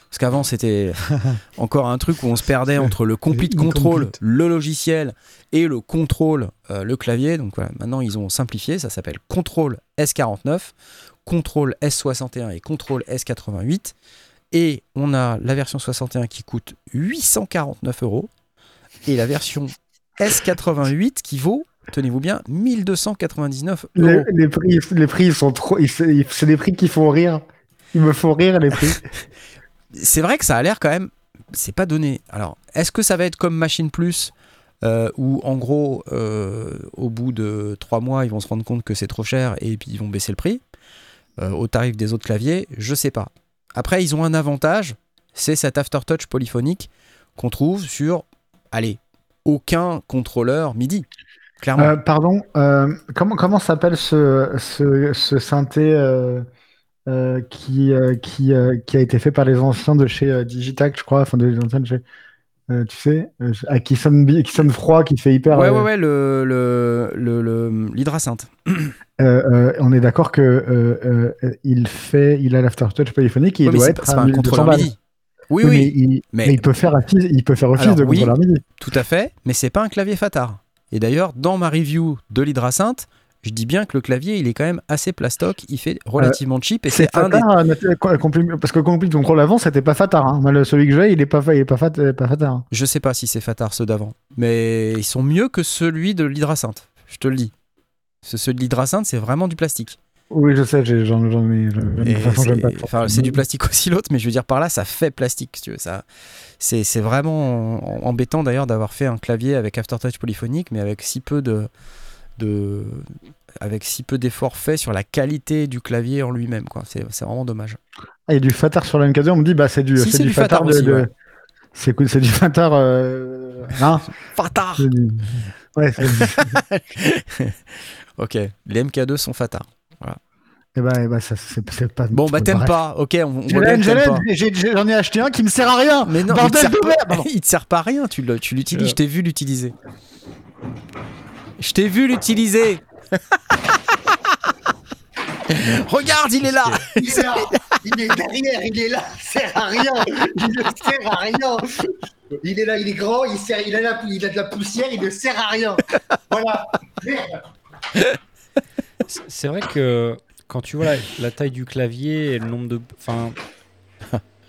Parce qu'avant, c'était [laughs] encore un truc où on se perdait entre le Complete [laughs] Control, le logiciel, et le Control, euh, le clavier. Donc voilà, maintenant, ils ont simplifié. Ça s'appelle Control S49, Control S61 et Control S88. Et on a la version 61 qui coûte 849 euros et la version [laughs] S88 qui vaut, tenez-vous bien, 1299 euros. Les, les prix, les prix ils sont trop. C'est des prix qui font rire. Ils me font rire les prix. [laughs] C'est vrai que ça a l'air quand même, c'est pas donné. Alors, est-ce que ça va être comme Machine Plus euh, où en gros, euh, au bout de trois mois, ils vont se rendre compte que c'est trop cher et puis ils vont baisser le prix euh, au tarif des autres claviers? Je sais pas. Après, ils ont un avantage, c'est cet aftertouch polyphonique qu'on trouve sur, allez, aucun contrôleur MIDI. Clairement. Euh, pardon, euh, comment comment s'appelle ce, ce, ce synthé euh, qui, qui, qui a été fait par les anciens de chez Digitac, je crois, enfin des anciens de chez, euh, tu sais, euh, ah, qui sonne bi- qui sonne froid, qui fait hyper. ouais, euh, ouais, ouais, le, le, le, euh, euh, on est d'accord que il fait, il a l'aftertouch polyphonique, et il Ouais, doit être pas, à un 1200 contrôleur. MIDI. Oui, Oui, oui, mais, il, mais- mais il peut faire office, il peut faire office Alors, de oui. contrôleur MIDI. Tout à fait, mais c'est pas un clavier Fatar. Et d'ailleurs, dans ma review de l'hydrasynth, je dis bien que le clavier, il est quand même assez plastoc, il fait relativement cheap et c'est un des... Fatar, nat- quoi, compli- parce que Complete Control avant, c'était pas Fatar. Hein. Celui que j'ai, il est pas, il est pas, fat- pas Fatar. hein. Je sais pas si c'est Fatar ceux d'avant, mais ils sont mieux que celui de l'hydrasynth, je te le dis. Ce, ceux de l'hydrasynth, c'est vraiment du plastique. Oui, je sais, j'en ai. c'est du plastique aussi l'autre, mais je veux dire par là, ça fait plastique, si tu veux. Ça, c'est, vraiment en- embêtant d'ailleurs d'avoir fait un clavier avec aftertouch polyphonique, mais avec si peu de, de avec si peu d'efforts faits sur la qualité du clavier en lui-même. C'est, vraiment dommage. Ah, il y a du Fatar sur la MK2, on me dit, bah, c'est du, Si, c'est du du Fatar de- aussi, de- ouais. C'est cool, c'est du Fatar. euh, hein, Fatar du- Ouais, [laughs] Ok, les MK2 sont Fatar. eh ben, eh ben, ça, c'est pas. Bon, bah t'aimes pas, ok, on, J'en ai acheté un qui me sert à rien. Mais non, il te, sert pas, [laughs] il te sert pas à rien, tu, l'utilises, Euh. je t'ai vu l'utiliser. Je t'ai vu l'utiliser [laughs] Regarde, il est là Il est là, il est derrière, il est là, il sert à rien, il ne sert à rien. Il est là, il est grand, il, sert, il, a, la, il a de la poussière, il ne sert à rien. Voilà. Merde. C'est- C'est vrai que quand tu vois la, la taille du clavier et le nombre de. Enfin.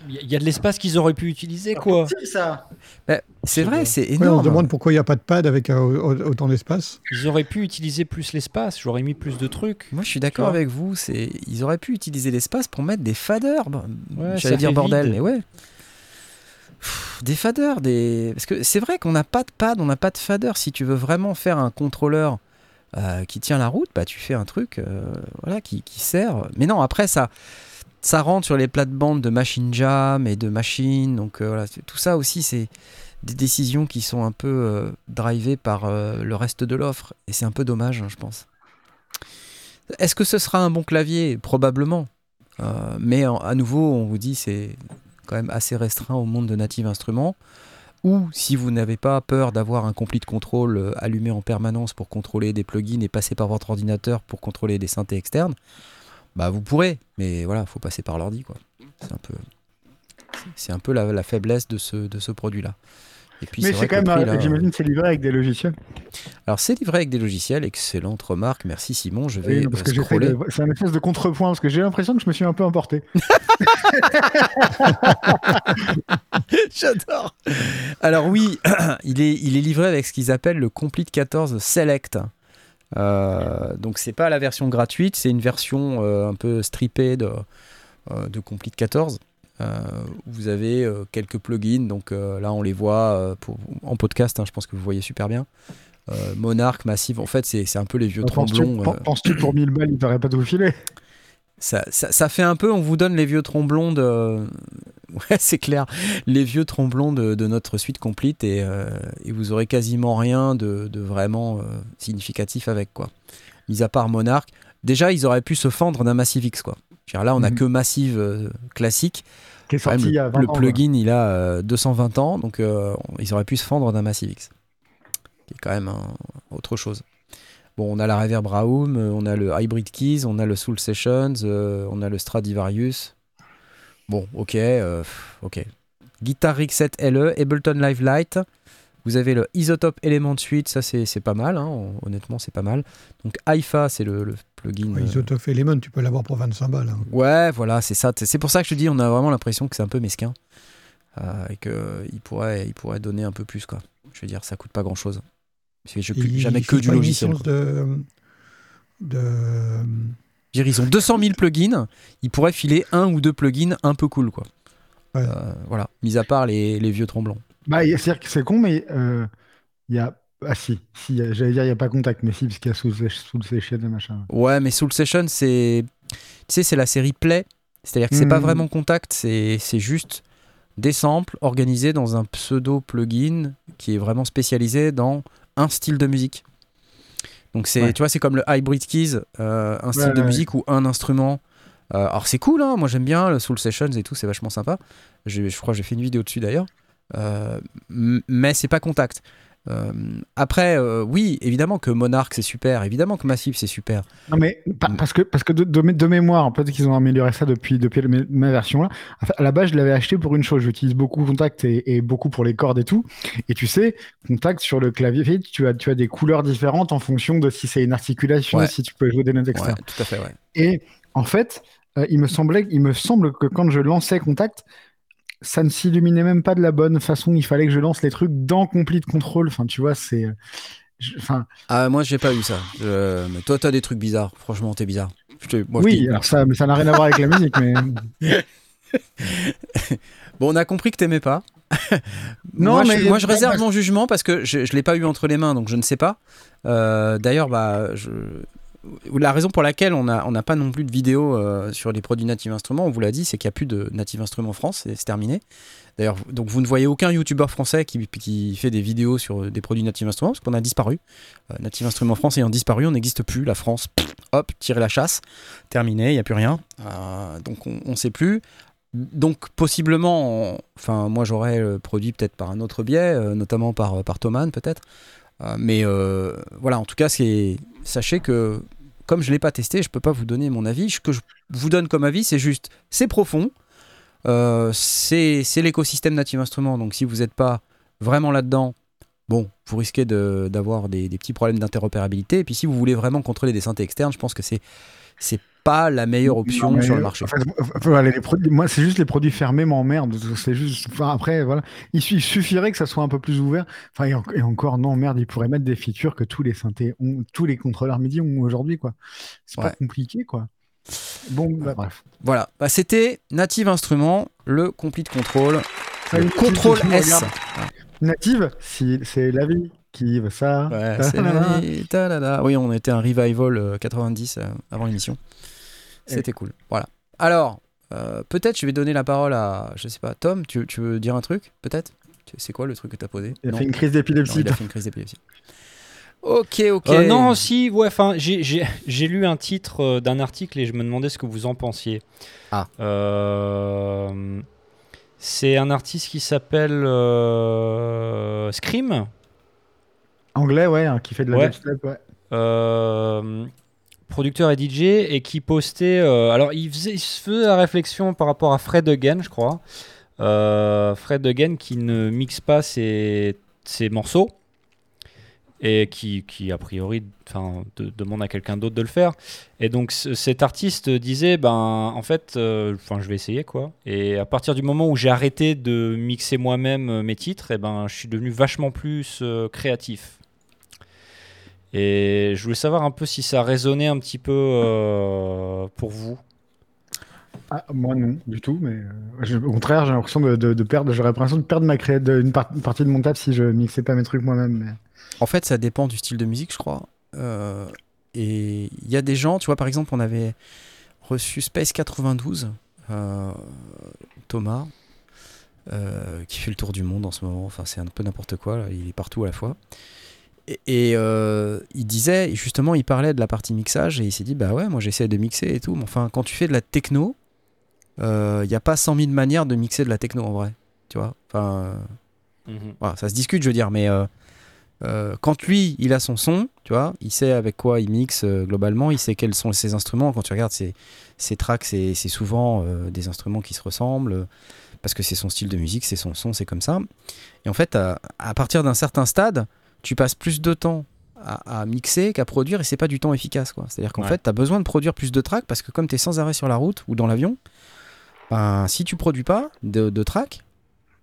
Il y a- il y a de l'espace qu'ils auraient pu utiliser, quoi. C'est ça. Bah, C'est vrai, c'est Ouais, on énorme. se demande pourquoi il n'y a pas de pad avec euh, au- autant d'espace. Ils auraient pu utiliser plus l'espace, j'aurais mis plus de trucs. Moi, je suis d'accord avec vous. C'est, ils auraient pu utiliser l'espace pour mettre des faders. Ouais, J'allais dire bordel, vide. mais ouais. Pff, Des faders, des... parce que c'est vrai qu'on n'a pas de pad, on n'a pas de fader. Si tu veux vraiment faire un contrôleur euh, qui tient la route, bah tu fais un truc euh, voilà, qui, qui sert. Mais non, après ça, ça rentre sur les plates-bandes de Machine Jam et de Machine. Donc euh, voilà, tout ça aussi, c'est des décisions qui sont un peu euh, drivées par euh, le reste de l'offre. Et c'est un peu dommage, hein, je pense. Est-ce que ce sera un bon clavier? Probablement. Mais à nouveau, on vous dit, c'est quand même assez restreint au monde de Native Instruments. Ou si vous n'avez pas peur d'avoir un complete control euh, allumé en permanence pour contrôler des plugins et passer par votre ordinateur pour contrôler des synthés externes, bah vous pourrez. Mais voilà, faut passer par l'ordi quoi. C'est un peu, c'est un peu la, la faiblesse de ce, de ce produit-là. Et puis Mais c'est quand même, là, j'imagine, que c'est livré avec des logiciels. Alors c'est livré avec des logiciels, excellente remarque, merci Simon. Je vais Oui, parce euh, que de- c'est un espèce de contrepoint, parce que j'ai l'impression que je me suis un peu emporté. [laughs] [laughs] J'adore. Alors oui, [clears throat] il est, il est livré avec ce qu'ils appellent le Complete 14 Select. Euh, donc c'est pas la version gratuite, c'est une version euh, un peu strippée de, euh, de Complete 14. Euh, où vous avez quelques plugins, donc là on les voit pour, en podcast, hein, je pense que vous voyez super bien. Monarch, Massive, en fait c'est un peu les vieux euh, penses-tu pour 1000 balles, il t'aurait pas tout filé ça, ça, ça fait un peu, on vous donne les vieux tromblons de. [laughs] Ouais, c'est clair. Les vieux tromblons de, de notre suite complète et, euh, et vous aurez quasiment rien de, de vraiment euh, significatif avec, quoi. Mis à part Monarch. Déjà, ils auraient pu se fendre d'un Massive X, quoi. Dire, là, on n'a Mhm. que Massive euh, classique. Qui est même, sorti il y a le 20 le ans, plugin, il a euh, 220 ans, donc ils auraient pu se fendre d'un Massive X. Qui est quand même un- autre chose. Bon, on a la Reverb Raum, euh, on a le Hybrid Keys, on a le Soul Sessions, euh, on a le Stradivarius. Bon, ok, euh, ok. Guitar Rig 7 LE, Ableton Live Lite. Vous avez le Isotope Element Suite, ça c'est c'est pas mal, hein, honnêtement c'est pas mal. Donc IFA, c'est le, le plugin. Ouais, euh, Isotope Element, tu peux l'avoir pour 25 balles. hein. Ouais, voilà, c'est ça. C'est pour ça que je te dis, on a vraiment l'impression que c'est un peu mesquin. Et qu'il pourrait, il pourrait donner un peu plus, quoi. Je veux dire, ça coûte pas grand chose. Je Il- jamais que du logiciel. de, de... Dire, ils ont 200 000 plugins, ils pourraient filer un ou deux plugins un peu cool, quoi. Ouais. Euh, voilà, mis à part les, les vieux tremblants. Bah, c'est con, mais euh, il y a. Ah si, si j'allais dire il n'y a pas contact, mais si, parce qu'il y a sous le séché de machin. Ouais, mais Soul Session, c'est. Tu sais, c'est la série Play. C'est-à-dire que c'est pas Mhm. vraiment contact, c'est c'est juste des samples organisés dans un pseudo plugin qui est vraiment spécialisé dans un style de musique. Donc c'est, Ouais. tu vois, c'est comme le hybrid keys, euh, un style Ouais, de ouais. musique ou un instrument. Euh, alors c'est cool, hein, moi j'aime bien le Soul Sessions et tout, c'est vachement sympa. Je crois que j'ai fait une vidéo dessus d'ailleurs. Euh, mais c'est pas contact. Euh, après, euh, oui, évidemment que Monarch c'est super, évidemment que Massive c'est super. Non, mais Mm. parce que, parce que de, de, mé- de mémoire, peut-être qu'ils ont amélioré ça depuis, depuis ma version là. À la base, je l'avais acheté pour une chose. J'utilise beaucoup Contact et, et beaucoup pour les cordes et tout. Et tu sais, Contact sur le clavier, tu as, tu as des couleurs différentes en fonction de si c'est une articulation, Ouais. si tu peux jouer des notes Ouais, externes. tout à fait, ouais. Et en fait, euh, il me semblait, il me semble que quand je lançais Contact, ça ne s'illuminait même pas de la bonne façon. Il fallait que je lance les trucs dans Complete Control. Enfin, tu vois, c'est. je- Enfin, Ah, moi j'ai pas eu ça. Je- Mais toi, t'as des trucs bizarres. Franchement, t'es bizarre. Te- moi, oui, alors ça, mais ça n'a rien à voir avec la musique, mais. [laughs] Bon, on a compris que t'aimais pas. Non, moi, mais- je, moi, je réserve mon jugement parce que je, je l'ai pas eu entre les mains, donc je ne sais pas. Euh, D'ailleurs, bah, je... la raison pour laquelle on n'a pas non plus de vidéo euh, sur les produits Native Instruments, on vous l'a dit, c'est qu'il n'y a plus de Native Instruments en France, c'est terminé. D'ailleurs, donc vous ne voyez aucun YouTuber français qui, fait des vidéos sur des produits Native Instruments parce qu'on a disparu. Euh, Native Instruments France ayant disparu, on n'existe plus. La France, hop, tirer la chasse, terminé, il n'y a plus rien. Euh, donc on ne sait plus. Donc possiblement, enfin moi j'aurais euh, produit peut-être par un autre biais, euh, notamment par, par Thomann peut-être. Euh, mais euh, voilà, en tout cas, sachez que comme je l'ai pas testé, je peux pas vous donner mon avis. Ce que je vous donne comme avis, c'est juste, c'est profond, euh, c'est l'écosystème Native Instruments. Donc si vous n'êtes pas vraiment là-dedans, bon, vous risquez d'avoir des, des petits problèmes d'interopérabilité. Et puis si vous voulez vraiment contrôler des synthés externes, je pense que c'est pas la meilleure option Non, sur le marché. en fait, voilà, les produits, moi, c'est juste les produits fermés m'emmerdent. C'est juste. Enfin, après, voilà, il, su- il suffirait que ça soit un peu plus ouvert. Enfin, et, en- et encore, non, merde, ils pourraient mettre des features que tous les synthés ont, tous les contrôleurs MIDI ont aujourd'hui, quoi. C'est Ouais. pas compliqué, quoi. Bon, bah, bref. Voilà, Bah, c'était Native Instruments, le Complete Control. Ah, une Contrôle native, S. Native, si, c'est la vie qui veut ça. Ouais, Ta- c'est ta- ta- la- ta- la- la. Oui, on était un revival euh, 90 euh, avant l'émission. C'était cool. Voilà. Alors, euh, peut-être je vais donner la parole à, je sais pas, Tom, tu, tu veux dire un truc Peut-être? C'est quoi le truc que t'as posé? Il a Non. fait une crise Non, d'épilepsie. il a fait une crise d'épilepsie. Ok, ok. Euh, non, si, ouais, enfin, j'ai- j'ai j'ai lu un titre euh, d'un article et je me demandais ce que vous en pensiez. Ah. Euh, c'est un artiste qui s'appelle euh, Scream. Anglais, ouais, hein, qui fait de la Ouais. dubstep, ouais. Producteur et DJ et qui postait. euh, alors, il, faisait, se faisait la réflexion par rapport à Fred Again, je crois. Euh, Fred Again qui ne mixe pas ses, ses morceaux et qui, qui a priori de- demande à quelqu'un d'autre de le faire. Et donc, ce- cet artiste disait ben, en fait, euh, je vais essayer quoi. Et à partir du moment où j'ai arrêté de mixer moi-même euh, mes titres, et ben, je suis devenu vachement plus euh, créatif. Et je voulais savoir un peu si ça résonnait un petit peu euh, pour vous. Ah, moi non, du tout, mais euh, je- au contraire, j'ai l'impression de, de- de perdre, j'aurais l'impression de perdre ma cré... de- une, par- une partie de mon taf si je mixais pas mes trucs moi-même. mais- En fait, ça dépend du style de musique, je crois. Euh, et il y a des gens, tu vois, par exemple, on avait reçu Space 92, euh, Thomas, euh, qui fait le tour du monde en ce moment. Enfin, c'est un peu n'importe quoi, là. il est partout à la fois. Et, et, euh, il disait, justement, il parlait de la partie mixage et il s'est dit, bah ouais, moi j'essaie de mixer et tout. Mais enfin, quand tu fais de la techno, il n'y a pas 100 000 manières de mixer de la techno en vrai. Tu vois Enfin. euh, voilà, ça se discute, je veux dire, mais euh, euh, quand lui, il a son son, tu vois, il sait avec quoi il mixe euh, globalement, il sait quels sont ses instruments. Quand tu regardes ses, ses tracks, c'est souvent euh, des instruments qui se ressemblent, euh, parce que c'est son style de musique, c'est son son, c'est comme ça. Et en fait, à, à partir d'un certain stade, tu passes plus de temps à, à mixer qu'à produire, et c'est pas du temps efficace. quoi. C'est-à-dire qu'en Ouais. fait, tu as besoin de produire plus de tracks, parce que comme tu es sans arrêt sur la route ou dans l'avion, ben, si tu produis pas de, de tracks,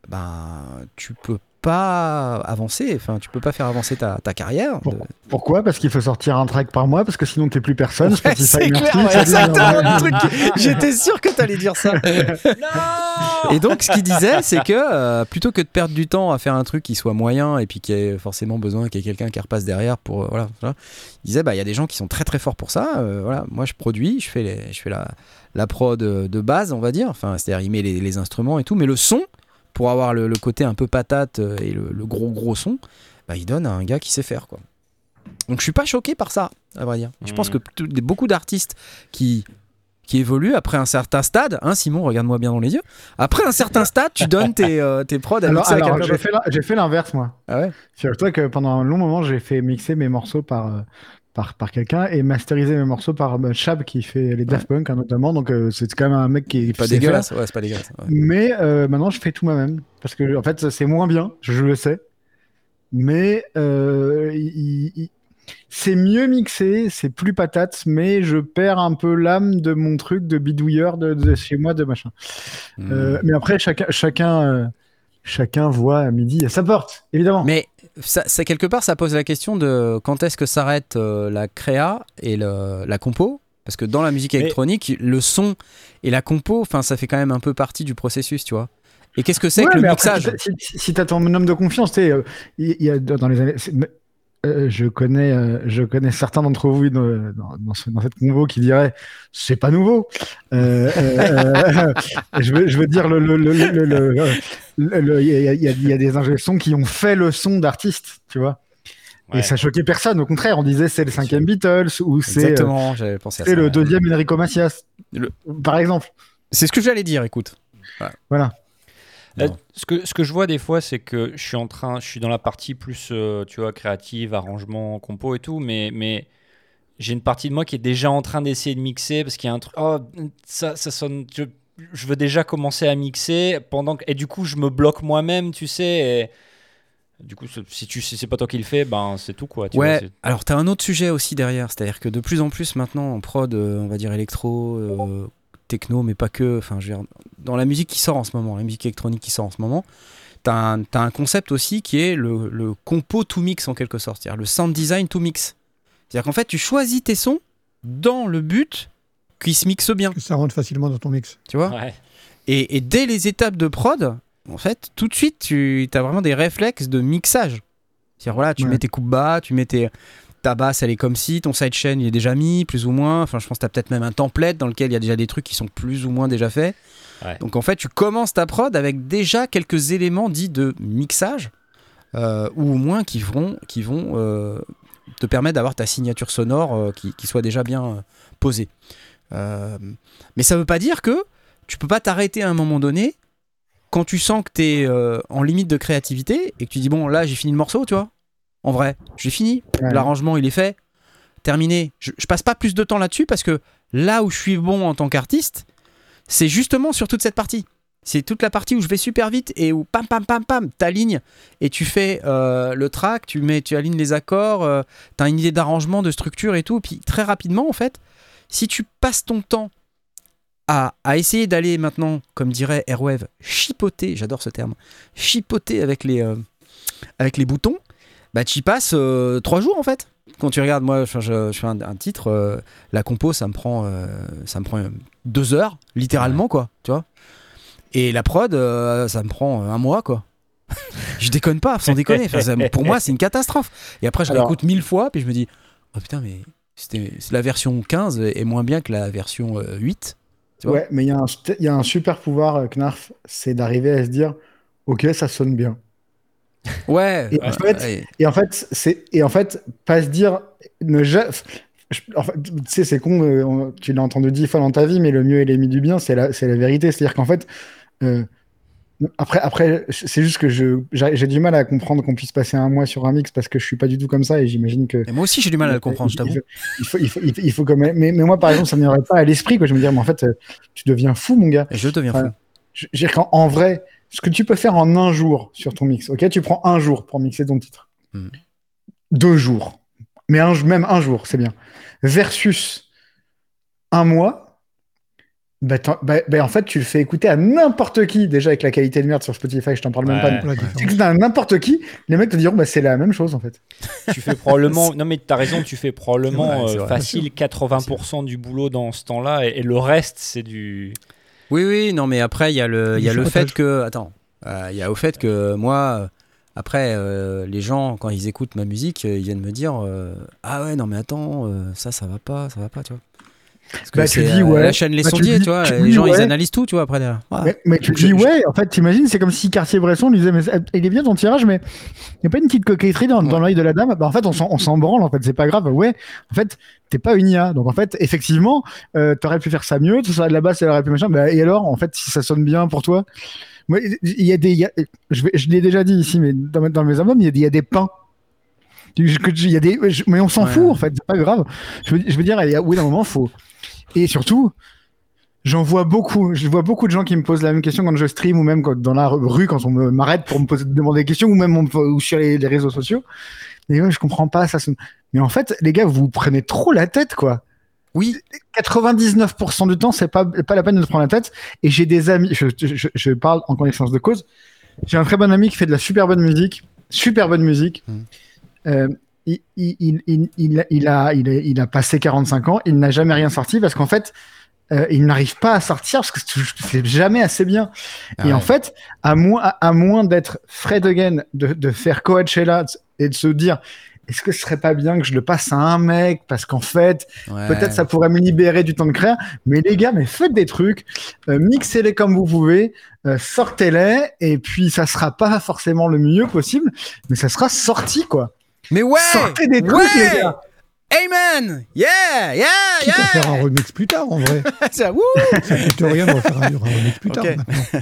ben, tu peux pas avancer, enfin tu peux pas faire avancer ta, ta carrière. De- Pourquoi? Parce qu'il faut sortir un track par mois, parce que sinon t'es plus personne. Ouais, c'est merci, clair, ouais, salut, exactement au revoir. le truc. J'étais sûr que t'allais dire ça. [laughs] Et donc ce qu'il disait, c'est que euh, plutôt que de perdre du temps à faire un truc qui soit moyen et puis qui ait forcément besoin qu'il y ait quelqu'un qui repasse derrière pour euh, voilà, voilà, il disait bah il y a des gens qui sont très très forts pour ça. euh, voilà, moi je produis, je fais les, je fais la la prod de, de base, on va dire. Enfin, c'est-à-dire il met les, les instruments et tout, mais le son pour avoir le, le côté un peu patate euh, et le, le gros gros son, bah, il donne à un gars qui sait faire quoi. Donc je suis pas choqué par ça, à vrai dire. Je pense Mhm. que beaucoup d'artistes qui qui évoluent après un certain stade, hein Simon, regarde-moi bien dans les yeux. Après un certain [laughs] stade, tu donnes tes, euh, tes prods à Alors, j'ai fait, l'in- j'ai fait l'inverse, moi. Ah ouais? Figure-toi que pendant un long moment, j'ai fait mixer mes morceaux par, euh, par, par quelqu'un et masteriser mes morceaux par euh, Chab qui fait les Daft Punk hein, notamment. Donc euh, c'est quand même un mec qui Pas sait faire. dégueulasse, ouais, c'est pas dégueulasse. ouais. Mais euh, maintenant, je fais tout moi-même. Parce que, en fait, c'est moins bien, je le sais. Mais euh, il- il- c'est mieux mixé, c'est plus patate, mais je perds un peu l'âme de mon truc de bidouilleur de, de chez moi, de machin. Hmm. Mais après, chacun, chacun, chacun voit à midi à sa porte, évidemment. Mais ça, ça, quelque part, ça pose la question de quand est-ce que s'arrête euh, la créa et le- la compo? Parce que dans la musique Mais- électronique, le son et la compo, enfin, ça fait quand même un peu partie du processus, tu vois. Et qu'est-ce que c'est Ouais, que le après, mixage? Si, si, si t'as ton homme de confiance, tu sais, euh, il y, a dans les années. Euh, je connais, euh, je connais certains d'entre vous dans, dans, dans ce- dans cette convo qui diraient c'est pas nouveau. Euh, [laughs] je, veux, je veux dire il y, a, y des ingé sons qui ont fait le son d'artistes, tu vois. Ouais. Et ça choquait personne. Au contraire, on disait c'est le cinquième Beatles ou c'est le deuxième Enrico Macias, Le- par exemple. C'est ce que j'allais dire, écoute. Voilà. Non. ce, que, ce que je vois des fois, c'est que je suis en train, je suis dans la partie plus, euh, tu vois, créative, arrangement, compo et tout, mais, mais j'ai une partie de moi qui est déjà en train d'essayer de mixer parce qu'il y a un truc, oh, ça, ça sonne, je, je veux déjà commencer à mixer pendant que, et du coup, je me bloque moi-même, tu sais, et du coup, si tu, si c'est pas toi qui le fais, ben c'est tout quoi. Tu Ouais, alors t'as un autre sujet aussi derrière, c'est-à-dire que de plus en plus maintenant en prod, euh, on va dire électro, euh, techno, mais pas que, enfin je veux dire, dans la musique qui sort en ce moment, la musique électronique qui sort en ce moment, t'as un, t'as un concept aussi qui est le, le compo to mix en quelque sorte, c'est-à-dire le sound design to mix. C'est-à-dire qu'en fait tu choisis tes sons dans le but qu'ils se mixent bien, Que ça rentre facilement dans ton mix. tu vois? Ouais. et, et dès les étapes de prod, en fait, tout de suite, tu as vraiment des réflexes de mixage. C'est-à-dire, voilà, tu Ouais. mets tes coups bas, tu mets tes. Ta basse, elle est comme si, ton sidechain, il est déjà mis, plus ou moins. Enfin, je pense que tu as peut-être même un template dans lequel il y a déjà des trucs qui sont plus ou moins déjà faits. Ouais. Donc, en fait, tu commences ta prod avec déjà quelques éléments dits de mixage, euh, ou au moins qui vont, qui vont euh, te permettre d'avoir ta signature sonore euh, qui, qui soit déjà bien posée. Mais ça veut pas dire que tu peux pas t'arrêter à un moment donné quand tu sens que tu es en limite de créativité et que tu dis bon là j'ai fini le morceau tu vois en vrai j'ai fini. Ouais. l'arrangement il est fait. Terminé. Je, je passe pas plus de temps là-dessus parce que là où je suis bon en tant qu'artiste c'est justement sur toute cette partie. C'est toute la partie où je vais super vite et où pam pam pam pam t'alignes et tu fais euh, le track tu mets tu alignes les accords euh, t'as une idée d'arrangement de structure et tout. Puis très rapidement en fait si tu passes ton temps à, à essayer d'aller maintenant, comme dirait Airwave, chipoter, j'adore ce terme, chipoter avec les, euh, avec les boutons, bah tu y passes euh, trois jours en fait. Quand tu regardes, moi je, je- je fais un, un titre, euh, la compo ça me prend, euh, ça me prend deux heures, littéralement quoi, tu vois. Et la prod, ça me prend un mois quoi. [laughs] je déconne pas, sans déconner. Enfin, ça- pour moi, c'est une catastrophe. Et après, je réécoute mille fois, puis je me dis, oh putain, mais c'était la version 15 est moins bien que la version euh, 8. Tu vois? Ouais, mais il y, a un- il y a un super pouvoir, Knarf, c'est d'arriver à se dire, ok, ça sonne bien. Ouais. Et en fait, ouais. Et en fait, c'est et en fait, pas se dire ne je- en fait, tu sais, c'est con, euh, on- tu l'as entendu dix fois dans ta vie, mais le mieux est l'ennemi du bien, c'est la, c'est la vérité. C'est-à-dire qu'en fait, euh, après, après, c'est juste que je j'ai j'ai du mal à comprendre qu'on puisse passer un mois sur un mix parce que je suis pas du tout comme ça et j'imagine que Et moi aussi, j'ai du mal à le comprendre, je t'avoue. il, faut, il, faut, il faut- il faut quand même. Mais, mais moi, par exemple, ça ne pas à l'esprit. quoi. Je me dirais, mais en fait, euh, tu deviens fou, mon gars. Et je deviens fou. Je je veux dire qu'en en vrai, ce que tu peux faire en un jour sur ton mix, ok, tu prends un jour pour mixer ton titre. Mhm. Deux jours. Mais un, même un jour, c'est bien. Versus un mois, bah, bah- bah, en fait, tu le fais écouter à n'importe qui, déjà avec la qualité de merde sur Spotify, je t'en parle même pas. Tu écoutes à n'importe qui, les mecs te diront, bah, c'est la même chose en fait. [laughs] tu fais probablement. non, mais t'as raison, tu fais probablement vrai, euh, facile 80% du boulot dans ce temps-là et, et le reste, c'est du. Oui, oui, non, mais après, il y a le, y a le fait que. Attends. euh, Il y a au fait que moi, euh, après, euh, les gens, quand ils écoutent ma musique, ils viennent me dire euh, Ah ouais, non, mais attends, ça, ça va pas, ça va pas, tu vois. Parce que Bah, tu dis, euh, ouais. la chaîne Les Bah, tu Sondiers, dis- tu vois. tu les dis, gens, ils analysent tout, tu vois, après derrière. Mais, mais tu Je- dis, je- ouais, en fait, t'imagines, c'est comme si Cartier-Bresson lui disait, mais il est bien ton tirage, mais il n'y a pas une petite coquetterie dans, l'œil de la dame. Bah, en fait, on s'en, branle, en fait, c'est pas grave. Ouais, en fait, t'es pas une IA. Donc, en fait, effectivement, euh, t'aurais pu faire ça mieux, tout ça de la base, elle aurait pu machin. Bah, et alors, en fait, si ça sonne bien pour toi, moi, il y a des, il y a- je, je l'ai déjà dit ici, mais dans, mes- dans mes albums, il y a des, il y a des pains. Il y a des, mais on s'en Ouais. fout, en fait, c'est pas grave. Je veux, je veux dire, il y a, oui, d'un moment, faut. Et surtout, J'en vois beaucoup. Je vois beaucoup de gens qui me posent la même question quand je stream ou même quand, dans la rue quand on m'arrête pour me poser, demander des questions ou même on ou sur les, les réseaux sociaux. Mais ouais, je comprends pas ça. Mais en fait, les gars, vous vous prenez trop la tête, quoi. Oui, 99% du temps, c'est pas, pas la peine de se prendre la tête. Et j'ai des amis, je, je- je parle en connaissance de cause. J'ai un très bon ami qui fait de la super bonne musique, super bonne musique. Mm. Euh, il, il, il, il, il a, il, a, passé 45 ans, il n'a jamais rien sorti parce qu'en fait, euh, il n'arrive pas à sortir parce que c'est jamais assez bien. Ah et en fait, à moins, à, à moins d'être Fred again, de, de faire Coachella et de se dire, est-ce que ce serait pas bien que je le passe à un mec parce qu'en fait, Ouais. Peut-être ça pourrait me libérer du temps de créer. Mais les gars, mais faites des trucs, euh, mixez-les comme vous pouvez, euh, sortez-les, et puis ça sera pas forcément le mieux possible, mais ça sera sorti, quoi. Mais ouais Sortez des trucs, ouais les gars. Amen Yeah Yeah Quitte à Yeah faire un remix plus tard, en vrai. [laughs] Ça, wouh Ça coûte rien de refaire un, un remix plus tard maintenant.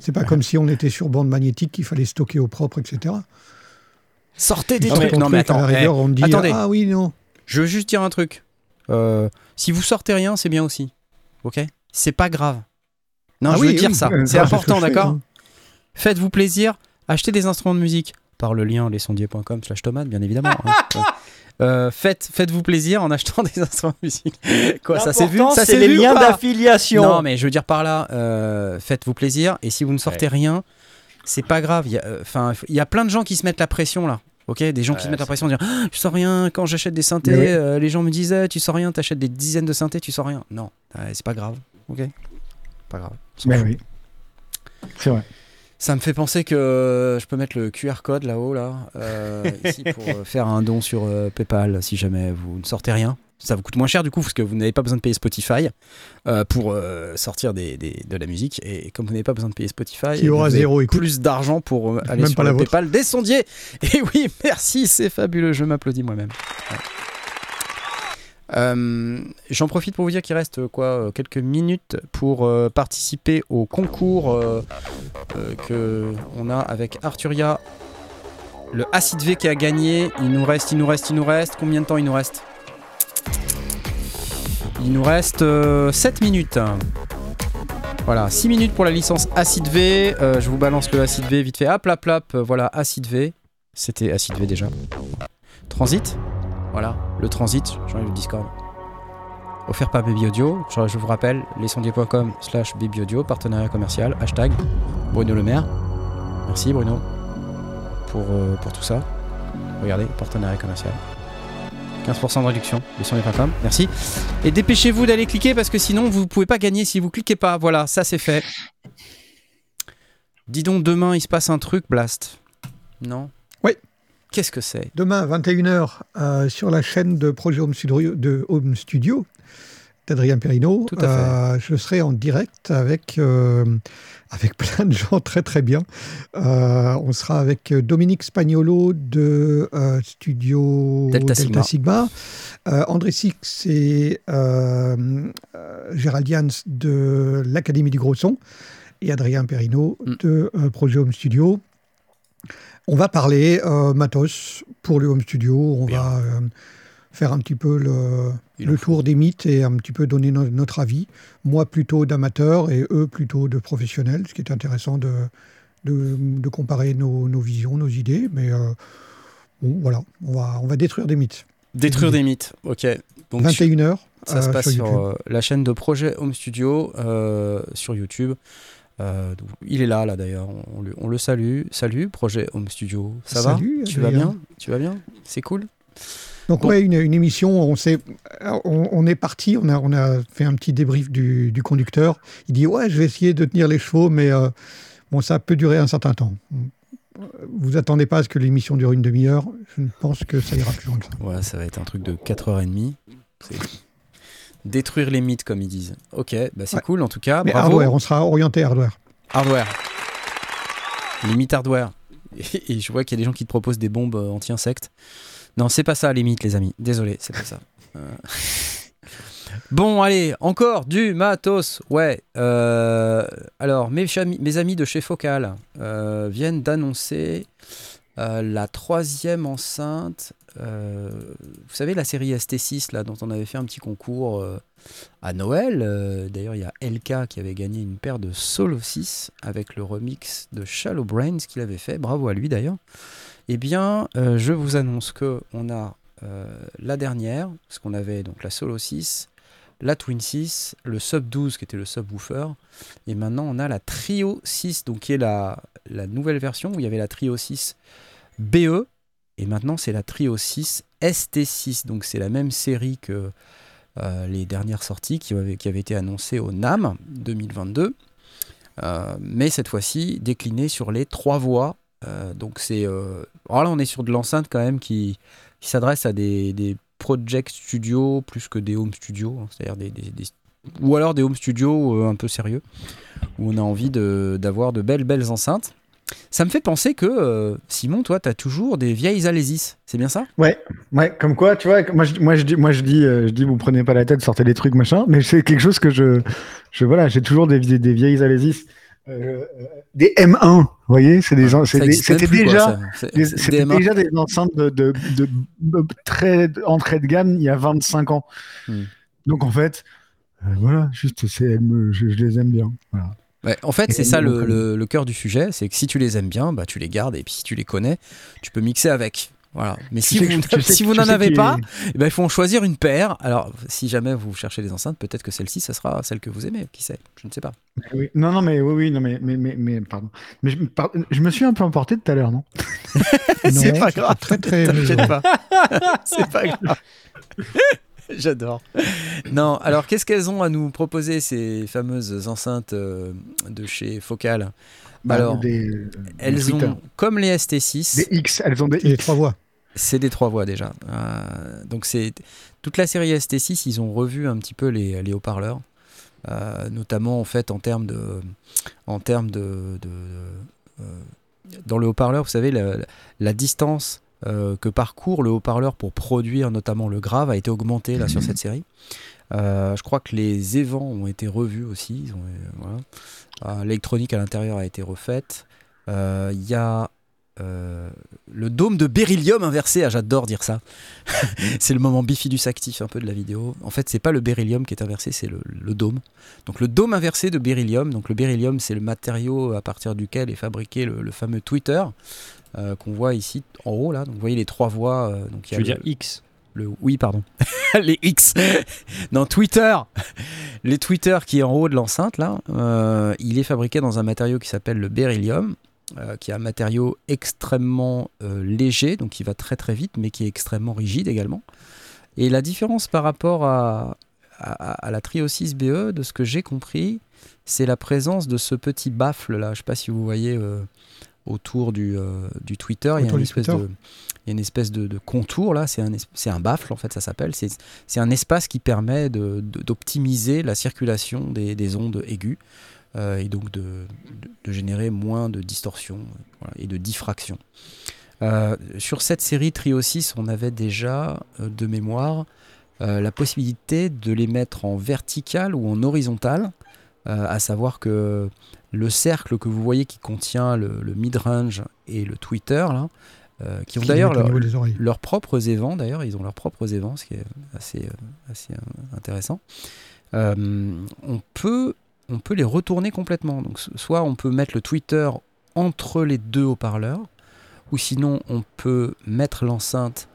C'est pas comme si on était sur bande magnétique qu'il fallait stocker au propre, etc. Sortez des trucs Non mais à attends, la rigueur, eh, on te dit attendez. ah oui non. je veux juste dire un truc. Euh, si vous sortez rien, c'est bien aussi. Ok? C'est pas grave. Non, Ah je oui, veux dire oui, ça. euh, C'est [laughs] important, d'accord? hein. Faites-vous plaisir, achetez des instruments de musique par le lien lesondiers.com slash tomate, bien évidemment. hein. [laughs] Euh, faites, faites-vous plaisir en achetant [laughs] des instruments de musique. Quoi, ça s'est vu? Ça c'est les liens pas? d'affiliation. Non, mais je veux dire par là, euh, faites-vous plaisir. Et si vous ne sortez rien, c'est pas grave. Il y a, euh, Enfin, il y a plein de gens qui se mettent la pression là. Ok, des gens qui se mettre la pression, dire ah, tu sors rien. Quand j'achète des synthés, oui. euh, les gens me disaient tu sors rien, t'achètes des dizaines de synthés, tu sors rien. Non, euh, c'est pas grave. Ok, pas grave. Mais oui. C'est vrai. Ça me fait penser que je peux mettre le QR code là-haut, là, euh, ici, pour euh, [laughs] faire un don sur euh, PayPal si jamais vous ne sortez rien. Ça vous coûte moins cher du coup, parce que vous n'avez pas besoin de payer Spotify euh, pour euh, sortir des, des- de la musique. Et comme vous n'avez pas besoin de payer Spotify, Qui aura vous avez zéro écoute. plus d'argent pour euh, aller Même sur pas le. PayPal des sondiers. [laughs] Et oui, merci, c'est fabuleux, je m'applaudis moi-même. Ouais. Euh, J'en profite pour vous dire qu'il reste quoi euh, quelques minutes pour euh, participer au concours euh, que on a avec Arturia. Le Acid V qui a gagné. Il nous reste, il nous reste, il nous reste. Combien de temps il nous reste? Il nous reste 7 minutes. Voilà, 6 minutes pour la licence Acid V. Je vous balance le Acid V vite fait. Hop, hop, hop. Voilà, Acid V. C'était Acid V déjà. Transit? Voilà, le transit. J'enlève le Discord. Offert par Baby Audio. Je, vous rappelle, lesondiers.com slash Baby Audio, partenariat commercial, hashtag Bruno Le Maire. Merci Bruno pour, euh, pour tout ça. Regardez, partenariat commercial. 15% de réduction, lesondiers.com. Merci. Et dépêchez-vous d'aller cliquer parce que sinon vous pouvez pas gagner si vous cliquez pas. Voilà, ça c'est fait. Dis donc, demain il se passe un truc, Blast. Non? Oui. Qu'est-ce que c'est? Demain, 21h, euh, sur la chaîne de Projet Home Studio, de Home Studio d'Adrien fait. euh, je serai en direct avec, euh, avec plein de gens très très bien. On sera avec Dominique Spagnolo de Studio Delta Sigma. Sigma, André Six et Gérald Jans de l'Académie du Gros Son et Adrien Perrino Mm. de Projet Home Studio. On va parler euh, matos pour le home studio. On Bien. va euh, faire un petit peu le, tour des mythes et un petit peu donner no- notre avis. Moi plutôt d'amateur et eux plutôt de professionnels, ce qui est intéressant de, de, de comparer nos, nos visions, nos idées. Mais euh, bon, voilà, on va, on va détruire des mythes. Détruire des mythes. Ok. Donc 21h. ça se passe sur la chaîne de Projet Home Studio sur YouTube. Euh, donc, il est là, là d'ailleurs. On, le- on le salue. Salut, Projet Home Studio. Ça Salut, va Tu vas bien Tu vas bien C'est cool Donc Bon. ouais, une, une émission, on, s'est- on, on est parti, on a, on a fait un petit débrief du, du conducteur. Il dit ouais, je vais essayer de tenir les chevaux, mais euh, bon, ça peut durer un certain temps. Vous attendez pas à ce que l'émission dure une demi-heure. Je pense que ça ira plus loin que ça. Ouais, ça va être un truc de 4h30. Détruire les mythes, comme ils disent. Ok, bah c'est Ouais. cool en tout cas. Mais Bravo. hardware, on sera orienté hardware. Hardware. Les mythes hardware. Et, et je vois qu'il y a des gens qui te proposent des bombes euh, anti-insectes. Non, c'est pas ça les mythes, les amis. Désolé, c'est pas ça. Euh. [laughs] Bon, allez, encore du matos. Ouais. euh, Alors, mes, amis de chez Focal euh, viennent d'annoncer euh, la troisième enceinte. Euh, vous savez, la série ST6, là, dont on avait fait un petit concours euh, à Noël. euh, D'ailleurs, il y a LK qui avait gagné une paire de Solo 6 avec le remix de Shallow Brains qu'il avait fait. Bravo à lui d'ailleurs. Eh bien, je vous annonce que on a la dernière, parce qu'on avait donc la Solo 6, la Twin 6, le Sub 12 qui était le subwoofer, et maintenant on a la Trio 6, donc qui est la, la nouvelle version où il y avait la Trio 6 BE, et maintenant c'est la Trio 6 ST6, donc c'est la même série que euh, les dernières sorties qui avaient, été annoncées au NAM 2022, euh, mais cette fois-ci déclinées sur les trois voies. Euh, donc c'est, alors là on est sur de l'enceinte quand même qui, s'adresse à des, project studios plus que des home studios, hein, c'est-à-dire des, ou alors des home studios un peu sérieux où on a envie d'avoir de belles belles enceintes. Ça me fait penser que euh, Simon, toi, tu as toujours des vieilles Alésis, c'est bien ça? Ouais, ouais, comme quoi, tu vois, moi je, moi, je dis, moi, je dis, euh, je dis, vous prenez pas la tête, sortez des trucs, machin, mais c'est quelque chose que je, je voilà, j'ai toujours des, des, des vieilles Alésis, euh, des M1, vous voyez, c'est des, c'était déjà, c'était déjà des enceintes de, de, de, de très entrée de gamme il y a 25 ans. Hmm. Donc en fait, voilà, juste, je, je les aime bien. Voilà. Ouais, en fait, c'est ça le, comme- le- le cœur du sujet, c'est que si tu les aimes bien, bah, tu les gardes, et puis si tu les connais, tu peux mixer avec. Voilà. Mais si Tu vous, que- sais n'en avez pas, eh ben, il faut en choisir une paire. Alors, si jamais vous cherchez des enceintes, peut-être que celle-ci, ça sera celle que vous aimez. Qui sait Je ne sais pas. Oui. Non, non, mais oui, oui, non, mais, mais, mais, mais pardon. Mais je, par- je me suis un peu emporté tout à l'heure, non? [laughs] [laughs] C'est pas grave. Très très mesuré. pas. c'est pas grave. [laughs] J'adore. Non, alors qu'est-ce qu'elles ont à nous proposer, ces fameuses enceintes euh, de chez Focal? Bah, Alors, des, des Elles ont, comme les ST6, des X, elles ont des X. trois voix. c'est des trois voix déjà. Euh, donc c'est toute la série ST6, ils ont revu un petit peu les, les haut-parleurs, euh, notamment en fait en termes de, en termes de, de- euh, dans le haut-parleur, vous savez la, la distance euh, que parcourt le haut-parleur pour produire notamment le grave a été augmentée là sur cette série. Euh, je crois que les évents ont été revus aussi. euh, voilà. L'électronique à l'intérieur a été refaite. Il y a euh, le dôme de beryllium inversé. Ah, J'adore dire ça. [laughs] c'est le moment bifidus actif un peu de la vidéo. En fait, c'est pas le beryllium qui est inversé, c'est le, le dôme. Donc le dôme inversé de beryllium. Donc le beryllium, c'est le matériau à partir duquel est fabriqué le, le fameux Twitter euh, qu'on voit ici en haut là. Donc vous voyez les trois voies. euh, donc il y Tu a veux le- dire X? le oui pardon. [laughs] Les X. [laughs] Non Twitter. [laughs] Les Twitter qui est en haut de l'enceinte là euh, il est fabriqué dans un matériau qui s'appelle le beryllium euh, qui est un matériau extrêmement léger donc qui va très très vite mais qui est extrêmement rigide également. Et la différence par rapport à, à, à la Trio 6 BE de ce que j'ai compris c'est la présence de ce petit baffle là je sais pas si vous voyez euh, autour du, euh, du Twitter il y a une espèce Twitter. de il y a une espèce de, de contour là, c'est un, es- c'est un baffle en fait, ça s'appelle. C'est c'est un espace qui permet de- de- d'optimiser la circulation des, des ondes aiguës euh, et donc de, générer moins de distorsion voilà, et de diffraction. Euh, sur cette série Trio 6, on avait déjà de mémoire la possibilité de les mettre en vertical ou en horizontal, à savoir que le cercle que vous voyez qui contient le, le mid-range et le Twitter, là, euh, qui ont d'ailleurs leur, leurs propres évents d'ailleurs, ils ont leurs propres évents, ce qui est assez, euh, assez euh, intéressant. On, peut, on peut les retourner complètement. Donc, so- soit on peut mettre le Twitter entre les deux haut-parleurs, ou sinon on peut mettre l'enceinte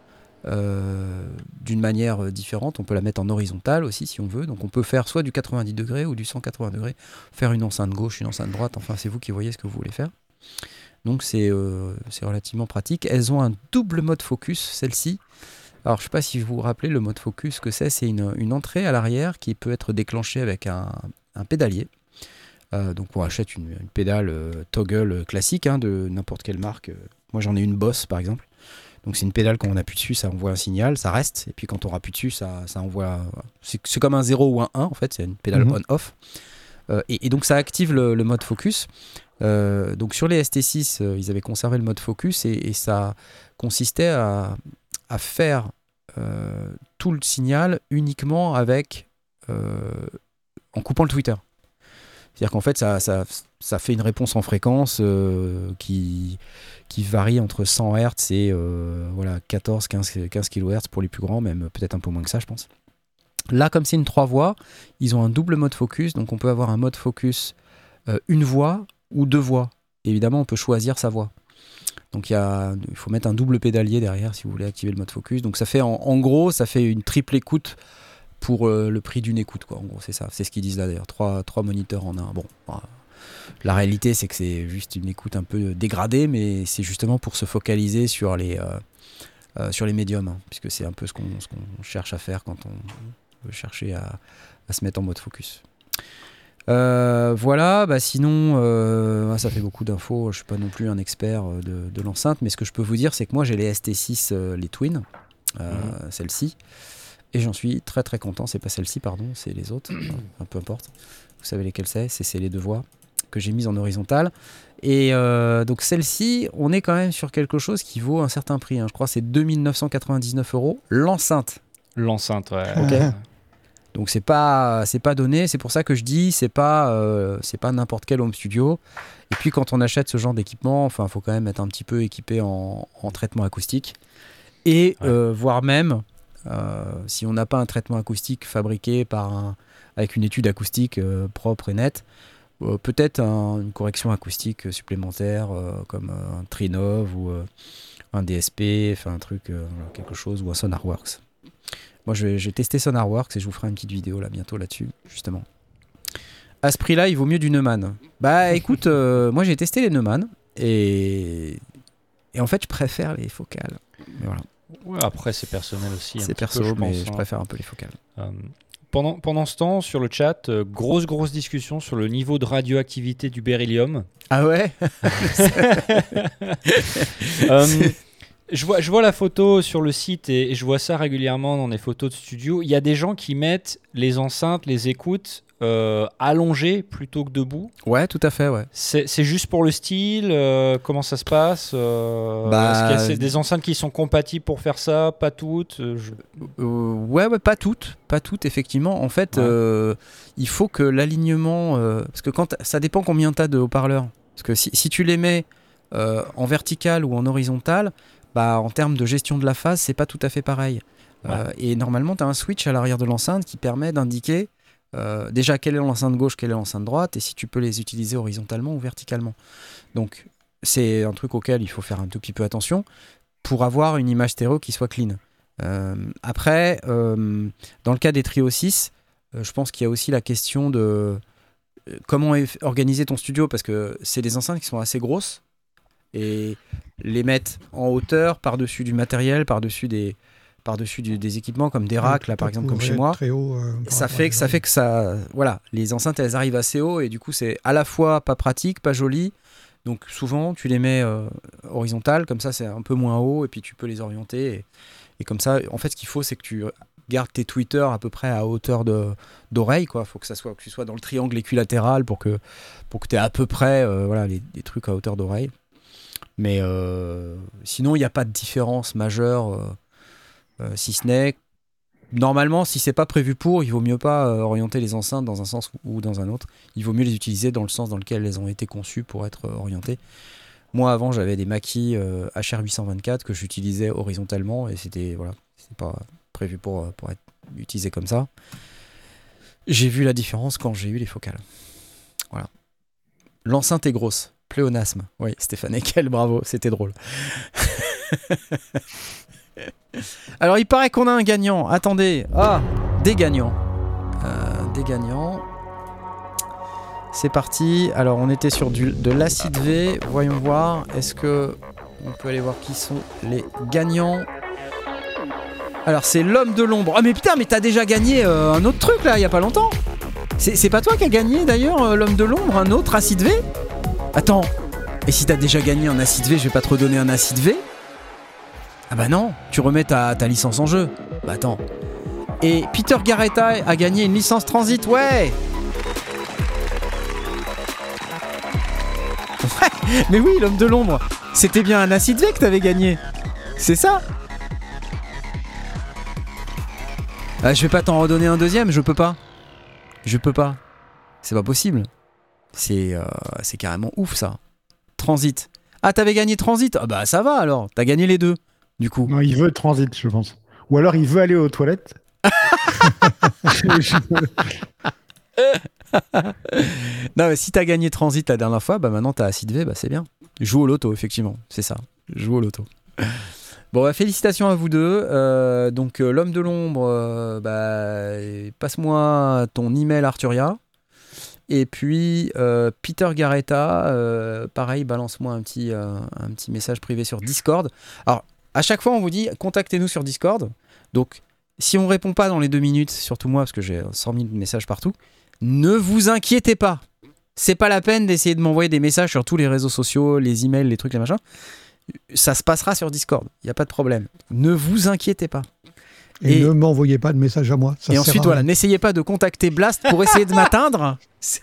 euh, d'une manière euh, différente. On peut la mettre en horizontale aussi si on veut. Donc on peut faire soit du 90 degrés ou du 180 degrés, faire une enceinte gauche, une enceinte droite. Enfin, c'est vous qui voyez ce que vous voulez faire. Donc c'est euh, relativement pratique. Elles ont un double mode focus, celle-ci. Alors je sais pas si vous vous rappelez le mode focus que c'est. C'est une, une entrée à l'arrière qui peut être déclenchée avec un, un pédalier. Donc on achète une, une pédale toggle classique hein, de n'importe quelle marque. Moi j'en ai une Boss par exemple. Donc c'est une pédale quand on appuie dessus, ça envoie un signal, ça reste. Et puis quand on rappuie dessus, ça, ça envoie. C'est comme un 0 ou un 1 en fait, c'est une pédale Mhm. on-off. Euh, et, et donc ça active le, le mode focus. Euh, donc sur les ST6, euh, ils avaient conservé le mode focus et, et ça consistait à, à faire tout le signal uniquement avec en coupant le Twitter. C'est-à-dire qu'en fait, ça, ça, ça fait une réponse en fréquence euh, qui, qui varie entre 100 Hz et euh, voilà, 14, 15, 15 kHz pour les plus grands, même peut-être un peu moins que ça, je pense. Là, comme c'est une trois voix, ils ont un double mode focus, donc on peut avoir un mode focus euh, une voix ou deux voix. Évidemment, on peut choisir sa voix. Donc il, faut mettre un double pédalier derrière si vous voulez activer le mode focus. Donc ça fait en gros, ça fait une triple écoute pour euh, le prix d'une écoute. Quoi. En gros, c'est ça. C'est ce qu'ils disent là d'ailleurs. Trois, trois moniteurs en un. Bon, bah, la réalité, c'est que c'est juste une écoute un peu dégradée, mais c'est justement pour se focaliser sur les, euh, euh, sur les médiums, hein, puisque c'est un peu ce qu'on qu'on cherche à faire quand on veut chercher à, à se mettre en mode focus. Euh, voilà, bah sinon, euh, ah, ça fait beaucoup d'infos. Je suis pas non plus un expert de, de l'enceinte, mais ce que je peux vous dire, c'est que moi j'ai les ST6, euh, les Twin, euh, celle-ci, et j'en suis très très content. C'est pas celle-ci, pardon, c'est les autres, [clears throat] enfin, peu importe. Vous savez lesquelles c'est C'est c'est les deux voies que j'ai mises en horizontale. Et euh, donc celle-ci, on est quand même sur quelque chose qui vaut un certain prix. hein. Je crois que c'est 2999 euros l'enceinte. L'enceinte, ouais. Donc c'est pas c'est pas donné, c'est pour ça que je dis c'est pas euh, c'est pas n'importe quel home studio. Et puis quand on achète ce genre d'équipement, enfin faut quand même être un petit peu équipé en, en traitement acoustique et Ouais. euh, voire même euh, si on n'a pas un traitement acoustique fabriqué par avec une étude acoustique euh, propre et nette, euh, peut-être un- une correction acoustique supplémentaire euh, comme euh, un Trinov ou euh, un DSP, enfin un truc euh, quelque chose ou un SonarWorks. Moi, j'ai testé SonarWorks et je vous ferai une petite vidéo là bientôt là-dessus, justement. À ce prix-là, il vaut mieux du Neumann. Bah écoute, euh, [laughs] moi j'ai testé les Neumann et... et en fait, je préfère les focales. Voilà. Ouais, après, c'est personnel aussi. C'est perso, peu, je mais pense, je hein. préfère un peu les focales. Euh, pendant, pendant ce temps, sur le chat, euh, grosse, grosse discussion sur le niveau de radioactivité du beryllium. Ah ouais? [laughs] Euh, je, vois, je vois la photo sur le site et, et je vois ça régulièrement dans des photos de studio. Il y a des gens qui mettent les enceintes, les écoutes euh, allongées plutôt que debout. Ouais, tout à fait, ouais. C'est c'est juste pour le style euh, Comment ça se passe euh, Bah, Est-ce qu'il y a c'est des enceintes qui sont compatibles pour faire ça Pas toutes euh, je- ouais, ouais, pas toutes, pas toutes, effectivement. En fait, Ouais. il faut que l'alignement, parce que quand ça dépend combien t'as de haut-parleurs. Parce que si, si tu les mets en vertical ou en horizontal, bah en termes de gestion de la phase, c'est pas tout à fait pareil. Et normalement, tu as un switch à l'arrière de l'enceinte qui permet d'indiquer euh, déjà quelle est l'enceinte gauche, quelle est l'enceinte droite, et si tu peux les utiliser horizontalement ou verticalement. Donc, c'est un truc auquel il faut faire un tout petit peu attention pour avoir une image stéréo qui soit clean. Euh, après, euh, dans le cas des Trio 6, euh, je pense qu'il y a aussi la question de comment organiser ton studio parce que c'est des enceintes qui sont assez grosses et les mettre en hauteur par-dessus du matériel, par-dessus des par-dessus des équipements comme des racks là par exemple comme chez moi. Très haut, euh, ça fait que ça fait que ça voilà les enceintes elles arrivent assez haut et du coup c'est à la fois pas pratique pas joli. Donc souvent tu les mets euh, horizontales comme ça c'est un peu moins haut et puis tu peux les orienter et, et comme ça en fait ce qu'il faut c'est que tu gardes tes tweeters à peu près à hauteur de d'oreille quoi. Faut que ça soit que tu sois dans le triangle équilatéral pour que pour que tu aies à peu près euh, voilà les, les trucs à hauteur d'oreille. Mais euh, sinon il n'y a pas de différence majeure si ce n'est normalement, si c'est pas prévu pour, il vaut mieux pas euh, orienter les enceintes dans un sens ou dans un autre. Il vaut mieux les utiliser dans le sens dans lequel elles ont été conçues pour être euh, orientées. Moi, avant, j'avais des maquis euh, HR824 que j'utilisais horizontalement et c'était voilà, c'était pas prévu pour, euh, pour être utilisé comme ça. J'ai vu la différence quand j'ai eu les focales. Voilà. L'enceinte est grosse. Pléonasme. Oui, Stéphane Ekel, bravo, c'était drôle. [laughs] Alors, il paraît qu'on a un gagnant. Attendez. Ah, des gagnants. Euh, des gagnants. C'est parti. Alors, on était sur du, de l'acide V. Voyons voir. Est-ce que on peut aller voir qui sont les gagnants? Alors, c'est l'homme de l'ombre. Ah, mais putain, mais t'as déjà gagné euh, un autre truc là, il y a pas longtemps. C'est c'est pas toi qui as gagné d'ailleurs, euh, l'homme de l'ombre, un autre acide V? Attends. Et si t'as déjà gagné un acide V, je vais pas te redonner un acide V? Ah bah non, tu remets ta, ta licence en jeu. Bah attends. Et Peter Garretta a gagné une licence transit, ouais mais oui, l'homme de l'ombre. C'était bien un acide V que t'avais gagné. C'est ça ah, Je vais pas t'en redonner un deuxième, je peux pas. Je peux pas. C'est pas possible. C'est euh, carrément ouf ça. Transit. Ah, t'avais gagné Transit? Ah bah ça va alors, t'as gagné les deux, du coup. Non, il veut transit, je pense. Ou alors il veut aller aux toilettes. [laughs] Non, mais si t'as gagné Transit la dernière fois, bah maintenant t'as Acid V, bah c'est bien. Joue au loto, effectivement, c'est ça. Joue au loto. Bon, bah, félicitations à vous deux. Euh, donc, euh, l'homme de l'ombre, euh, bah, passe-moi ton email Arturia. Et puis, euh, Peter Garretta, euh, pareil, balance-moi un petit, euh, un petit message privé sur Discord. Alors, à chaque fois, on vous dit contactez-nous sur Discord. Donc, si on répond pas dans les deux minutes, surtout moi, parce que j'ai 100 000 messages partout, ne vous inquiétez pas. C'est pas la peine d'essayer de m'envoyer des messages sur tous les réseaux sociaux, les emails, les trucs, les machins. Ça se passera sur Discord. Il n'y a pas de problème. Ne vous inquiétez pas. Et, Et- ne m'envoyez pas de message à moi. Ça Et ensuite, voilà, n'essayez pas de contacter Blast pour essayer de m'atteindre. [laughs] Parce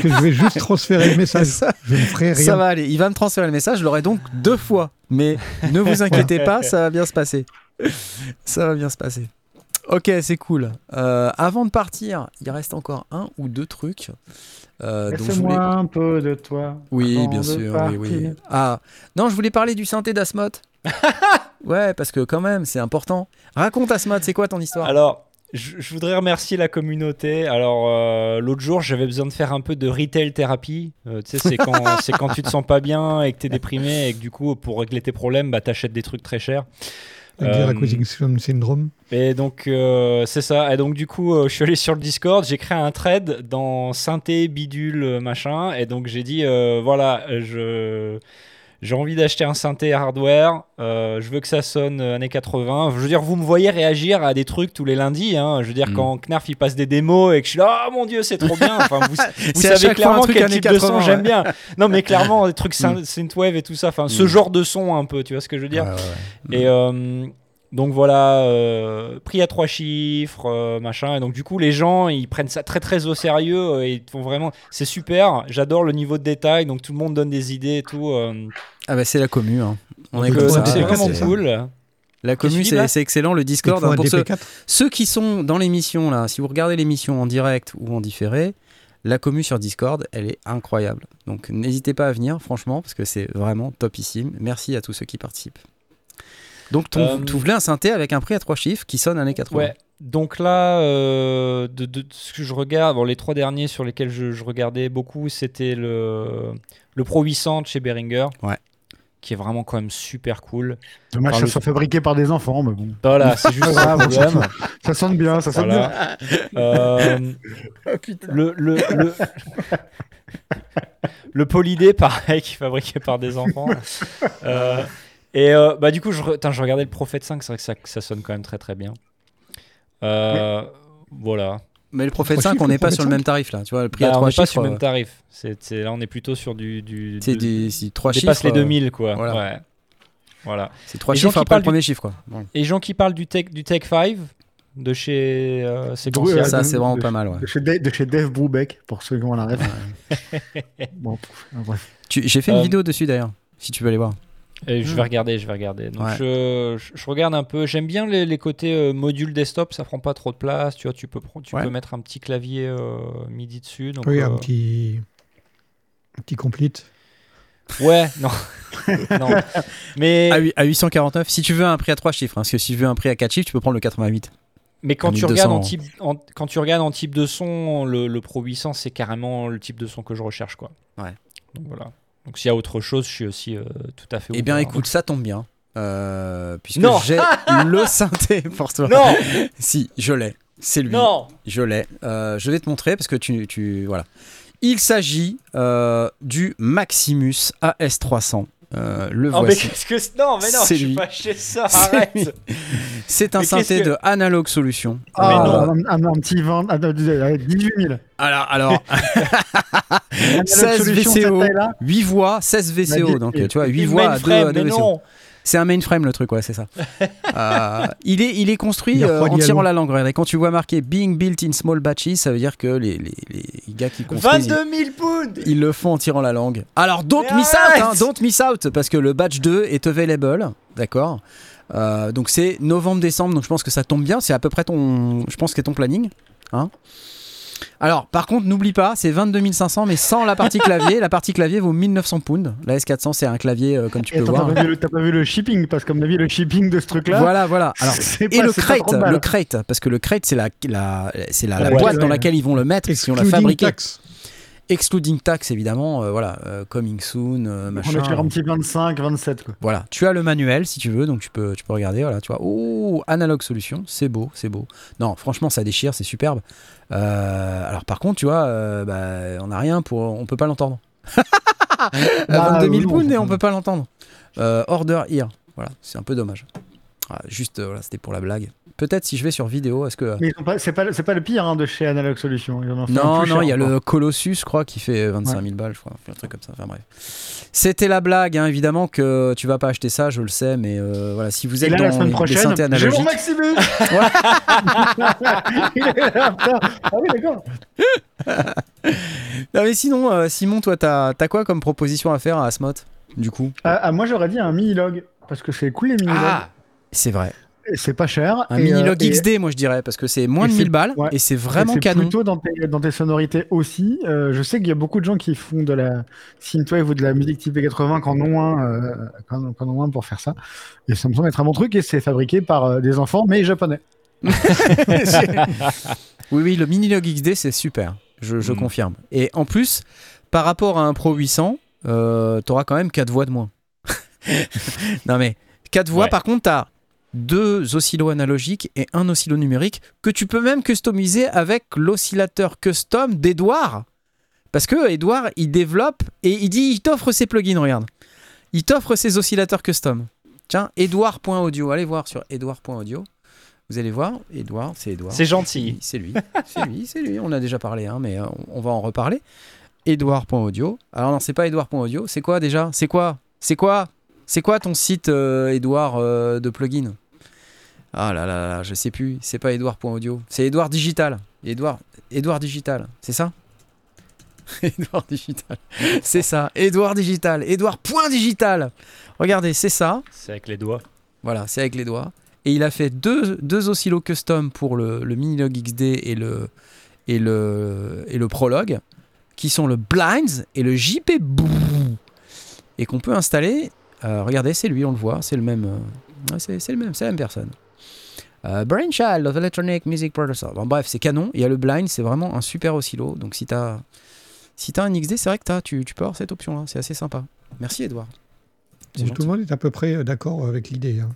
que je vais juste transférer le message. ça, Je ne ferai ça rien. va aller. Il va me transférer le message. Je l'aurai donc deux fois. Mais ne vous [laughs] inquiétez pas, ça va bien se passer. Ça va bien se passer. Ok, c'est cool. Euh, avant de partir, il reste encore un ou deux trucs. euh, voulais- Laisse-moi un peu de toi. Oui, avant bien de sûr. Oui, oui. partir. Ah, non, je voulais parler du synthé d'Asmod. [laughs] ouais, parce que quand même, c'est important. Raconte Asmod, c'est quoi ton histoire? Alors, je, je voudrais remercier la communauté. Alors, euh, l'autre jour, j'avais besoin de faire un peu de retail thérapie. Euh, tu sais, c'est quand, [laughs] tu te sens pas bien et que tu es déprimé et que du coup, pour régler tes problèmes, bah, t'achètes des trucs très chers. Avec Euh, syndrome. Et donc, euh, c'est ça. Et donc, du coup, euh, je suis allé sur le Discord, j'ai créé un thread dans synthé, bidule, machin. Et donc, j'ai dit, euh, voilà, je. J'ai envie d'acheter un synthé hardware, euh, je veux que ça sonne euh, années 80. Je veux dire, vous me voyez réagir à des trucs tous les lundis. Hein. Je veux dire, Mm. quand Knarf il passe des démos et que je suis là, oh mon dieu, c'est trop bien. Enfin, vous, [laughs] savez clairement quel type de son 80, j'aime bien. Non, mais clairement, des trucs [laughs] Mm. syn- synthwave et tout ça. Enfin, ce Mm. genre de son un peu, tu vois ce que je veux dire Ouais, ouais, ouais. Et euh, donc voilà, euh, prix à trois chiffres, euh, machin. Et donc du coup, les gens, ils prennent ça très très au sérieux. euh, et ils font vraiment, c'est super. J'adore le niveau de détail. Donc tout le monde donne des idées et tout. euh, Ah bah c'est la commu. Hein. On donc, est comme ça. donc c'est vraiment c'est ça. cool. La commu, c'est excellent. Le Discord, hein, pour ceux, DP4. ceux qui sont dans l'émission, là, si vous regardez l'émission en direct ou en différé, la commu sur Discord, elle est incroyable. Donc n'hésitez pas à venir, franchement, parce que c'est vraiment topissime. Merci à tous ceux qui participent. Donc ton, Euh, tu voulais un synthé avec un prix à trois chiffres qui sonne années 80. Ouais. Donc là, euh, de, de ce que je regarde, bon, les trois derniers sur lesquels je, je regardais beaucoup, c'était le, le Pro 800 de chez Behringer. Ouais. Qui est vraiment quand même super cool. Dommage que ça soit fabriqué par des enfants, mais bon. Voilà, c'est juste [laughs] ça le problème. Ça sonne bien, ça sonne bien. Euh, [laughs] le, le, le, le Polydé, pareil, qui est fabriqué par des enfants. [laughs] Euh, et euh, bah, du coup, je, re- putain, je regardais le Prophet 5, c'est vrai que ça, ça sonne quand même très très bien. Euh, Voilà. Mais le Prophet Trois 5, chiffres, on n'est pas sur le 5. même tarif là. Tu vois, le prix Bah, à on trois n'est pas chiffres. sur le euh, même tarif. C'est, c'est- là, on est plutôt sur du. du C'est de- des c'est trois on dépasse chiffres. les euh, 2000, quoi. voilà. Ouais. Voilà. C'est trois Les gens chiffres qui après le parlent du- premier chiffre quoi. Bon. Et les gens qui parlent du Tech, du tech 5 de chez euh, Sequential. Ouais, Ça, de- c'est vraiment de- pas mal. Ouais. De chez, Dave, de chez Dave Brubeck, pour ceux qui ont la rêve. [laughs] bon. Tu- J'ai fait une Euh, vidéo dessus d'ailleurs, si tu veux aller voir. Et je vais regarder, je vais regarder. Donc Ouais. je, je- je regarde un peu. J'aime bien les, les côtés euh, module desktop, ça prend pas trop de place. Tu vois, tu peux, prendre- tu Ouais. peux mettre un petit clavier euh, MIDI dessus. Donc, Oui, euh, un petit, un petit complete. Ouais, non. [laughs] non. Mais, À, hu- à 849, si tu veux un prix à trois chiffres, hein, parce que si tu veux un prix à quatre chiffres, tu peux prendre le 88. mais quand, tu 1200, regardes en type, en- quand tu regardes en type de son, le, le Pro 800, c'est carrément le type de son que je recherche. Quoi. Ouais. Donc voilà. Donc s'il y a autre chose, je suis aussi euh, tout à fait Eh bien, ouvert. écoute, ça tombe bien. euh, puisque Non. j'ai [laughs] le synthé pour toi. Non Si, je l'ai. C'est lui. Non Je l'ai. Euh, je vais te montrer parce que tu. tu voilà. Il s'agit euh, du Maximus AS300. Euh, le Oh, mais voici. qu'est-ce que. Non, mais non, C'est je suis lui. pas chez ça, [laughs] C'est arrête. C'est un Mais synthé qu'est-ce que- de Analog Solutions. Ah, Euh, un, un- un petit 20, ah, non, avec 18 000. alors, alors [laughs] Analog 16 Solutions, cette VCO, taille-là 8 voix, 16 VCO. dit- Donc, tu vois, 8 Une voix à 2 mainframe, mais VCO. non C'est un mainframe le truc, ouais, c'est ça. [laughs] Euh, il, est, il est construit Il euh, en tirant la langue. Regarde, Et quand tu vois marqué Being built in small batches, ça veut dire que les, les, les gars qui construisent, 22 000 pounds ils, le font en tirant la langue. Alors, don't Mais miss out, hein, don't miss out, parce que le batch 2 est available, d'accord? Euh, Donc c'est novembre-décembre, donc je pense que ça tombe bien. C'est à peu près ton, je pense que c'est ton planning. Hein? Alors, par contre, n'oublie pas, c'est 22 500, mais sans la partie clavier. la partie clavier vaut 1900 pounds. La S400, c'est un clavier, euh, comme tu Et peux voir. t'as pas, vu le- t'as pas vu le shipping Parce qu'à mon avis, le shipping de ce truc-là. Voilà, voilà. [laughs] Alors, et pas- le crate, 30 balles. le crate, parce que le crate c'est la, la, c'est la, la Ouais, boîte ouais, dans ouais. laquelle ils vont le mettre, si on l'a fabriqué. tax. Excluding tax évidemment, euh, voilà, euh, coming soon, euh, On machin. est sur un petit 25, 27. Quoi. Voilà, tu as le manuel si tu veux, donc tu peux, tu peux regarder. Voilà, tu vois. Oh, Analog Solution, c'est beau, c'est beau. Non, franchement, ça déchire, c'est superbe. Alors par contre, tu vois, bah, on n'a rien pour, on peut pas l'entendre. Ah, 22 000 non. pounds et on peut pas l'entendre. Order here, voilà, c'est un peu dommage. Voilà, juste, voilà, c'était pour la blague. Peut-être si je vais sur vidéo, est-ce que Mais c'est pas, c'est pas le pire hein, de chez Analog Solutions. Non, non, cher il y a le Colossus, je crois, qui fait 25 000 balles, je crois, un truc comme ça. Enfin bref. C'était la blague, hein, évidemment que tu vas pas acheter ça, je le sais, mais euh, voilà, si vous êtes là, dans la semaine les prochaine, synthés j'ai analogiques, mon Maximus Il est là. Ah oui, d'accord. [laughs] Non, mais sinon, euh, Simon, toi, t'as as quoi comme proposition à faire à Asmot, du coup? Ah, ah, moi, j'aurais dit un mini-log. Parce que c'est cool les mini-logs. c'est vrai. Et C'est pas cher. Un et, mini-log euh, et- XD, moi je dirais, parce que c'est moins et de c'est- 1000 balles ouais. et c'est et vraiment c'est canon. plutôt dans tes, dans tes sonorités aussi. Euh, je sais qu'il y a beaucoup de gens qui font de la synthwave ou de la musique type 80 qui en ont un, euh, en- ont un pour faire ça. Et ça me semble être un bon truc et c'est fabriqué par euh, des enfants mais japonais. [laughs] Oui, oui, le mini-log XD, c'est super. Je, je Mm. confirme. Et en plus, par rapport à un Pro 800, euh, t'auras quand même 4 voix de moins. [laughs] non, mais 4 voix, Ouais. par contre, t'as deux oscillos analogiques et un oscillo numérique que tu peux même customiser avec l'oscillateur custom d'Edouard. Parce que Edouard, il développe et il dit, il t'offre ses plugins, regarde. Il t'offre ses oscillateurs custom. Tiens, Edouard.audio. Allez voir sur Edouard.audio. Vous allez voir, Edouard, c'est Edouard. C'est gentil. C'est lui, c'est lui, c'est lui. On a déjà parlé, hein, mais euh, on va en reparler. Edouard.audio. Alors non, c'est pas Edouard.audio. C'est quoi déjà? C'est quoi? C'est quoi? C'est quoi ton site, euh, Edouard, euh, de plugin Ah là là là, je sais plus. C'est pas Edouard.audio. C'est Edouard Digital. Edouard, Edouard Digital. C'est ça? [laughs] Edouard Digital. C'est ça. Edouard Digital. Edouard.digital. Regardez, c'est ça. C'est avec les doigts. Voilà, c'est avec les doigts. Et il a fait deux, deux oscillos custom pour le, le Minilog XD et le, et, le, et le Prologue, qui sont le Blinds et le JP. Et qu'on peut installer. Euh, regardez, c'est lui, on le voit, c'est le même. euh, c'est le même, c'est la même personne. Euh, Brainchild of Electronic Music Producer. Bon, bref, c'est canon. Il y a le blind, c'est vraiment un super oscillo. Donc si t'as si t'as un XD, c'est vrai que t'as, tu, tu peux avoir cette option-là. C'est assez sympa. Merci Edouard. Gentil. tout le monde est à peu près euh, d'accord avec l'idée. hein.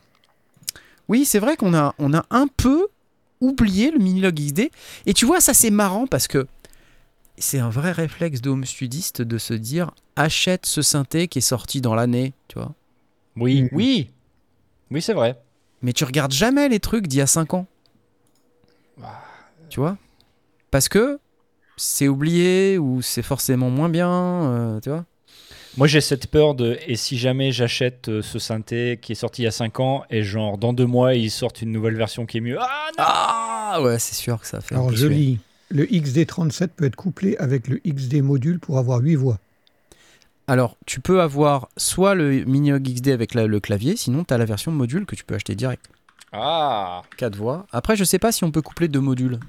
Oui, c'est vrai qu'on a, on a un peu oublié le Minilog XD. Et tu vois, ça c'est marrant parce que c'est un vrai réflexe de home studiste de se dire achète ce synthé qui est sorti dans l'année, tu vois. Oui, Mhm. oui. Oui, c'est vrai. Mais tu regardes jamais les trucs d'il y a 5 ans. Tu vois? Parce que c'est oublié ou c'est forcément moins bien, euh, tu vois? Moi, j'ai cette peur de. Et si jamais j'achète euh, ce synthé qui est sorti il y a 5 ans et genre dans deux mois, ils sortent une nouvelle version qui est mieux? Ah non Ah ouais, c'est sûr que ça fait. un Alors je lis. Le XD37 peut être couplé avec le XD module pour avoir 8 voix. Alors, tu peux avoir soit le Minilog XD avec la- le clavier, sinon tu as la version module que tu peux acheter direct. Ah 4 voix. Après, je sais pas si on peut coupler deux modules.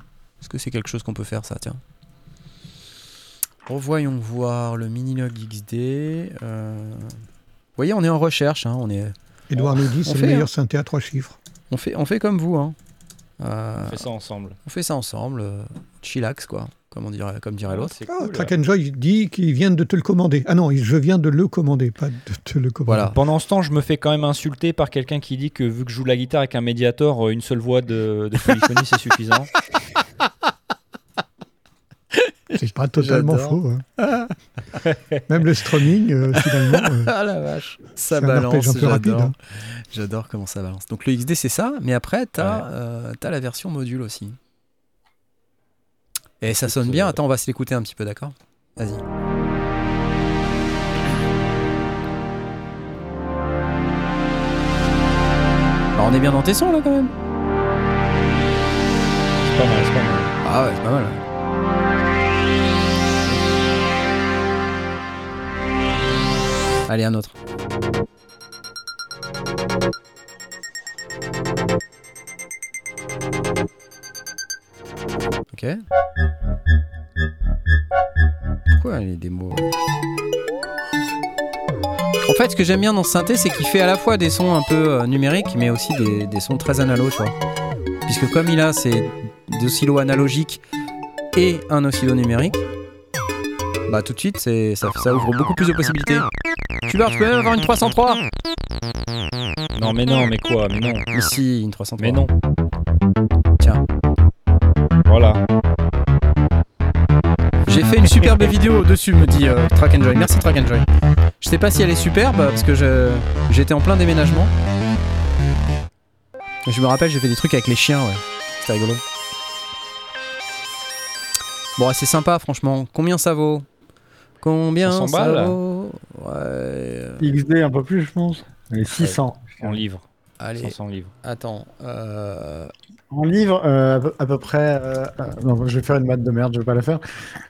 Est-ce que c'est quelque chose qu'on peut faire, ça Tiens. Revoyons voir le Minilog XD. euh, Vous voyez, on est en recherche. hein, on, est... Edouard nous dit on c'est le meilleur hein. synthé à trois chiffres. on, fait... on fait comme vous. Hein. Euh, On fait ça ensemble. on fait ça ensemble. euh, chillax, quoi. Comme, on dirait, comme dirait l'autre. C'est Ah, cool. Track and Joy dit qu'il vient de te le commander. Ah non, je viens de le commander, pas de te le commander. Voilà. Pendant ce temps, je me fais quand même insulter par quelqu'un qui dit que vu que je joue la guitare avec un médiator, euh, une seule voix de, de polyphonie, c'est suffisant. [laughs] C'est pas totalement faux. hein. Même le strumming, euh, finalement. [laughs] euh, Ah la vache, ça balance, un peu rapide, j'adore. hein. J'adore comment ça balance. Donc le XD c'est ça, mais après t'as Ouais. euh, t'as la version module aussi. Et ça sonne bien, euh, attends on va se l'écouter un petit peu d'accord? Vas-y. Alors, on est bien dans tes sons là quand même C'est pas mal, c'est pas mal. Ah ouais c'est pas mal. Allez un autre. Ok. Pourquoi les démos En fait, ce que j'aime bien dans ce synthé, c'est qu'il fait à la fois des sons un peu euh, numériques, mais aussi des, sons très analogues. Puisque comme il a ces des oscillos analogiques et un oscillo numérique, bah tout de suite, c'est, ça, ça ouvre beaucoup plus de possibilités. Tu vois, tu peux même avoir une 303 Non, mais non, mais quoi Mais non. Mais si, une 303. Mais non. Tiens. Voilà. J'ai fait une superbe vidéo dessus, me dit euh, Track and Joy. Merci Track and Joy. Je sais pas si elle est superbe parce que je- j'étais en plein déménagement. Et je me rappelle, j'ai fait des trucs avec les chiens, ouais. C'était rigolo. Bon, c'est sympa, franchement. Combien ça vaut? Combien 500 ça balles vaut Ouais. XD un peu plus, je pense. Allez, 600. En livre. Allez, 500 livres. attends. Euh... En livre, euh, à, peu, à peu près. euh, non, je vais faire une maths de merde, je vais pas la faire.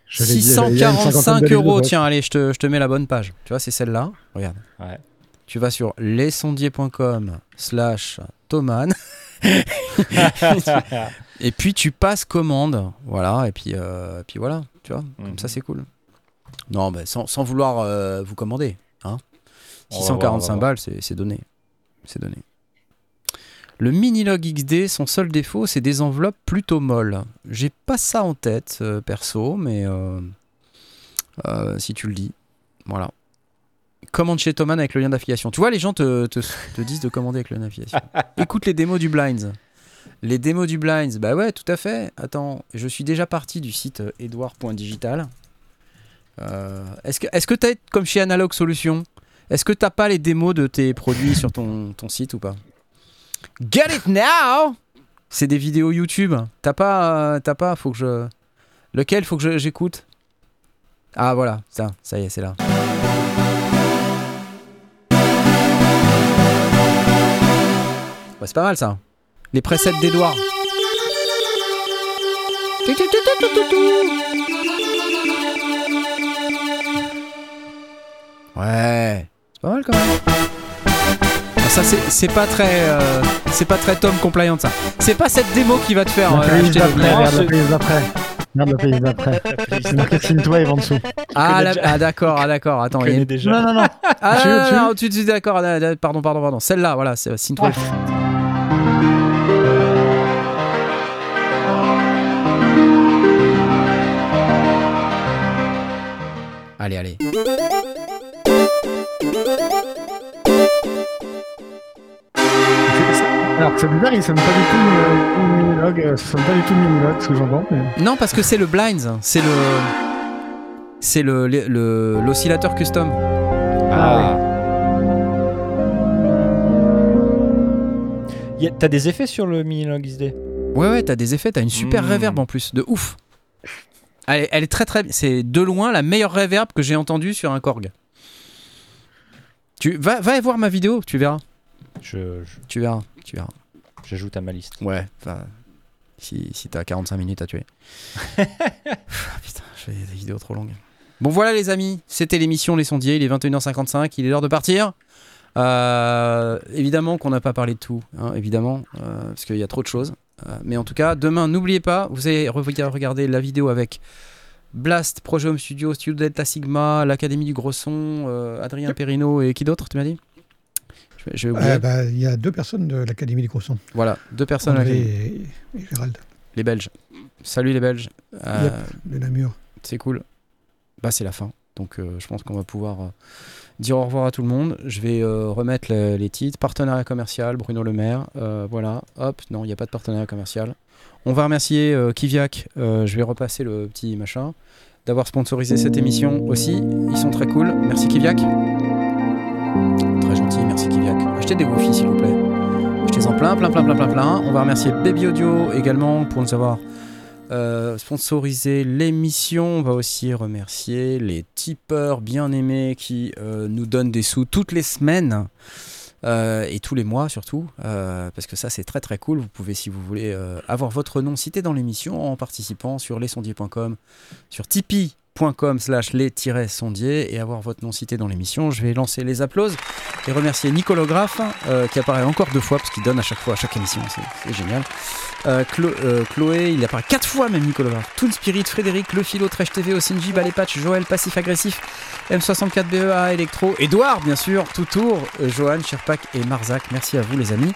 J'allais dire, il y a une cinquantaine 645 de livres, euros. Tiens, allez, je te, je te mets la bonne page. Tu vois, c'est celle-là. Regarde. Ouais. Tu vas sur lesondiers.com slash Thoman [laughs] et puis tu passes commande. Voilà, et puis, euh, et puis voilà, tu vois, comme Mhm. ça c'est cool. Non, sans, sans vouloir euh, vous commander. Hein. On va voir, on 645 va voir. balles, c'est donné. C'est donné. Le Minilog XD, son seul défaut, c'est des enveloppes plutôt molles. J'ai pas ça en tête, euh, perso, mais euh, si tu le dis, voilà. Commande chez Thoman avec le lien d'affiliation. Tu vois, les gens te, te- te disent de commander avec le lien d'affiliation. [laughs] Écoute les démos du Blinds. Les démos du Blinds, bah ouais, tout à fait. Attends, je suis déjà parti du site edouard.digital. Euh, est-ce que est-ce que t'as comme chez Analog Solutions Est-ce que t'as pas les démos de tes produits sur ton, ton site ou pas? Get it now C'est des vidéos YouTube. T'as pas, euh, t'as pas, faut que je. Lequel faut que j'écoute? Ah voilà, ça, ça y est, c'est là. Bah, c'est pas mal ça. Les presets d'Edouard. Ouais, c'est pas mal quand même. Ah, ça c'est c'est pas très euh, c'est pas très Tom compliant ça. C'est pas cette démo qui va te faire La euh, acheter le regarde la c'est- playlist d'après. Regarde la playlist d'après. C'est marqué Synthwave en dessous. Ah, la- ah, d'accord, ah d'accord, attends, il y a déjà. Non, non, non. [laughs] Ah Tu non, veux- non, tu tu dis d'accord, pardon, pardon, pardon. Celle-là, voilà, c'est euh, Synthwave. Allez, allez. Alors que c'est bizarre, il sonne pas du tout euh, Minilog, euh, pas du tout ce que j'entends. Mais... Non, parce que c'est le Blinds, c'est le. C'est le le- l'oscillateur custom. Ah. Y a- T'as des effets sur le Minilog XD Ouais, ouais, t'as des effets, t'as une super Mm. reverb en plus, de ouf. Elle, est- elle est très très. C'est de loin la meilleure reverb que j'ai entendue sur un Korg. Tu va, va voir ma vidéo, tu verras. Je- je- Tu verras, tu verras. J'ajoute à ma liste. Ouais, enfin, si, si t'as 45 minutes à tuer. [laughs] Putain, je fais des vidéos trop longues. Bon voilà les amis, c'était l'émission Les Sondiers, il est 21h55, il est l'heure de partir. Euh, évidemment qu'on n'a pas parlé de tout, hein, évidemment, euh, parce qu'il y a trop de choses. Euh, mais en tout cas, demain, n'oubliez pas, vous allez re- regarder la vidéo avec Blast, Projet Home Studio, Studio Delta Sigma, l'Académie du Gros Son, euh, Adrien Perrino et qui d'autre, tu m'as dit? Euh, bah, Il y a deux personnes de l'Académie des Grossons, Voilà, deux personnes l'Académie. et, et Gérald, Les Belges. Salut les Belges. Euh, Yep. de Namur. C'est cool. Bah c'est la fin. Donc euh, je pense qu'on va pouvoir euh, dire au revoir à tout le monde. Je vais euh, remettre le- les titres. Partenariat commercial, Bruno Le Maire. Voilà. Hop, non, il n'y a pas de partenariat commercial. On va remercier Kiviak. Je vais repasser le petit machin. D'avoir sponsorisé cette émission aussi. Ils sont très cool. Merci Kiviak. Merci Kiviak. Achetez des Wofi s'il vous plaît. Achetez-en plein, plein, plein, plein, plein, plein. On va remercier Baby Audio également pour nous avoir euh, sponsorisé l'émission. On va aussi remercier les tipeurs bien aimés qui euh, nous donnent des sous toutes les semaines. euh, et tous les mois surtout, parce que ça c'est très très cool. Vous pouvez, si vous voulez, avoir votre nom cité dans l'émission en participant sur lesondiers.com, sur tipeee.com slash les-sondiers et avoir votre nom cité dans l'émission. Je vais lancer les applauses et remercier Nicolas Graff euh, qui apparaît encore deux fois parce qu'il donne à chaque fois à chaque émission, c'est génial. Euh, euh, Chloé, il apparaît quatre fois même Nicolas Graff. Toon Spirit, Frédéric, Le Philo, TV, Osinji, Ballet Patch, Joël, Passif Agressif, M64BEA, Electro, Edouard bien sûr, Tout Tour, euh, Johan, Sherpak et Marzac. Merci à vous les amis.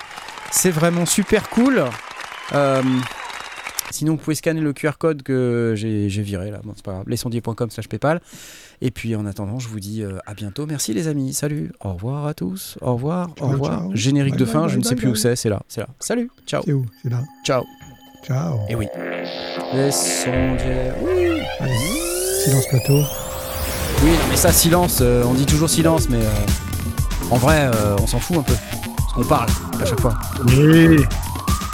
C'est vraiment super cool. Sinon, vous pouvez scanner le QR code que j'ai viré là. Bon, c'est pas grave. Lesondiers.com slash PayPal. Et puis en attendant, je vous dis euh, à bientôt. Merci les amis. Salut. Au revoir à tous. Au revoir. au revoir. ciao. Générique Bye, de bye, fin, bye, je ne sais bye, plus où c'est. C'est là. C'est là. Salut. Ciao. C'est où? C'est là. Ciao. Ciao. Et oui. Les sondiers. Oui. Allez, silence plateau. Oui, non, mais ça, silence. euh, on dit toujours silence, mais euh, en vrai, euh, on s'en fout un peu. Parce qu'on parle à chaque fois. Oui.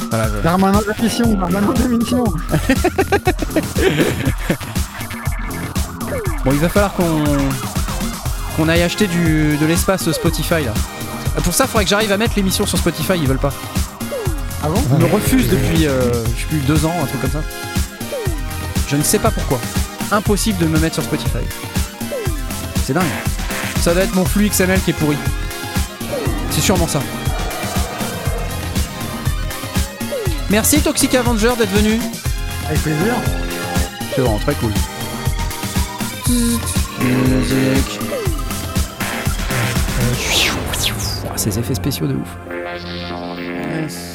Voilà, je- Permanent d'émission, permanent d'émission. [laughs] Bon, il va falloir qu'on qu'on aille acheter du, de l'espace Spotify là. Ah, Pour ça, il faudrait que j'arrive à mettre l'émission sur Spotify. Ils veulent pas. Ah bon Ils me refusent depuis, euh, je sais plus, deux ans, un truc comme ça. Je ne sais pas pourquoi. Impossible de me mettre sur Spotify. C'est dingue. Ça doit être mon flux XML qui est pourri. C'est sûrement ça. Merci Toxic Avenger d'être venu. Avec plaisir. C'est vraiment très cool. Musique. Ah, Ces effets spéciaux de ouf. Yes.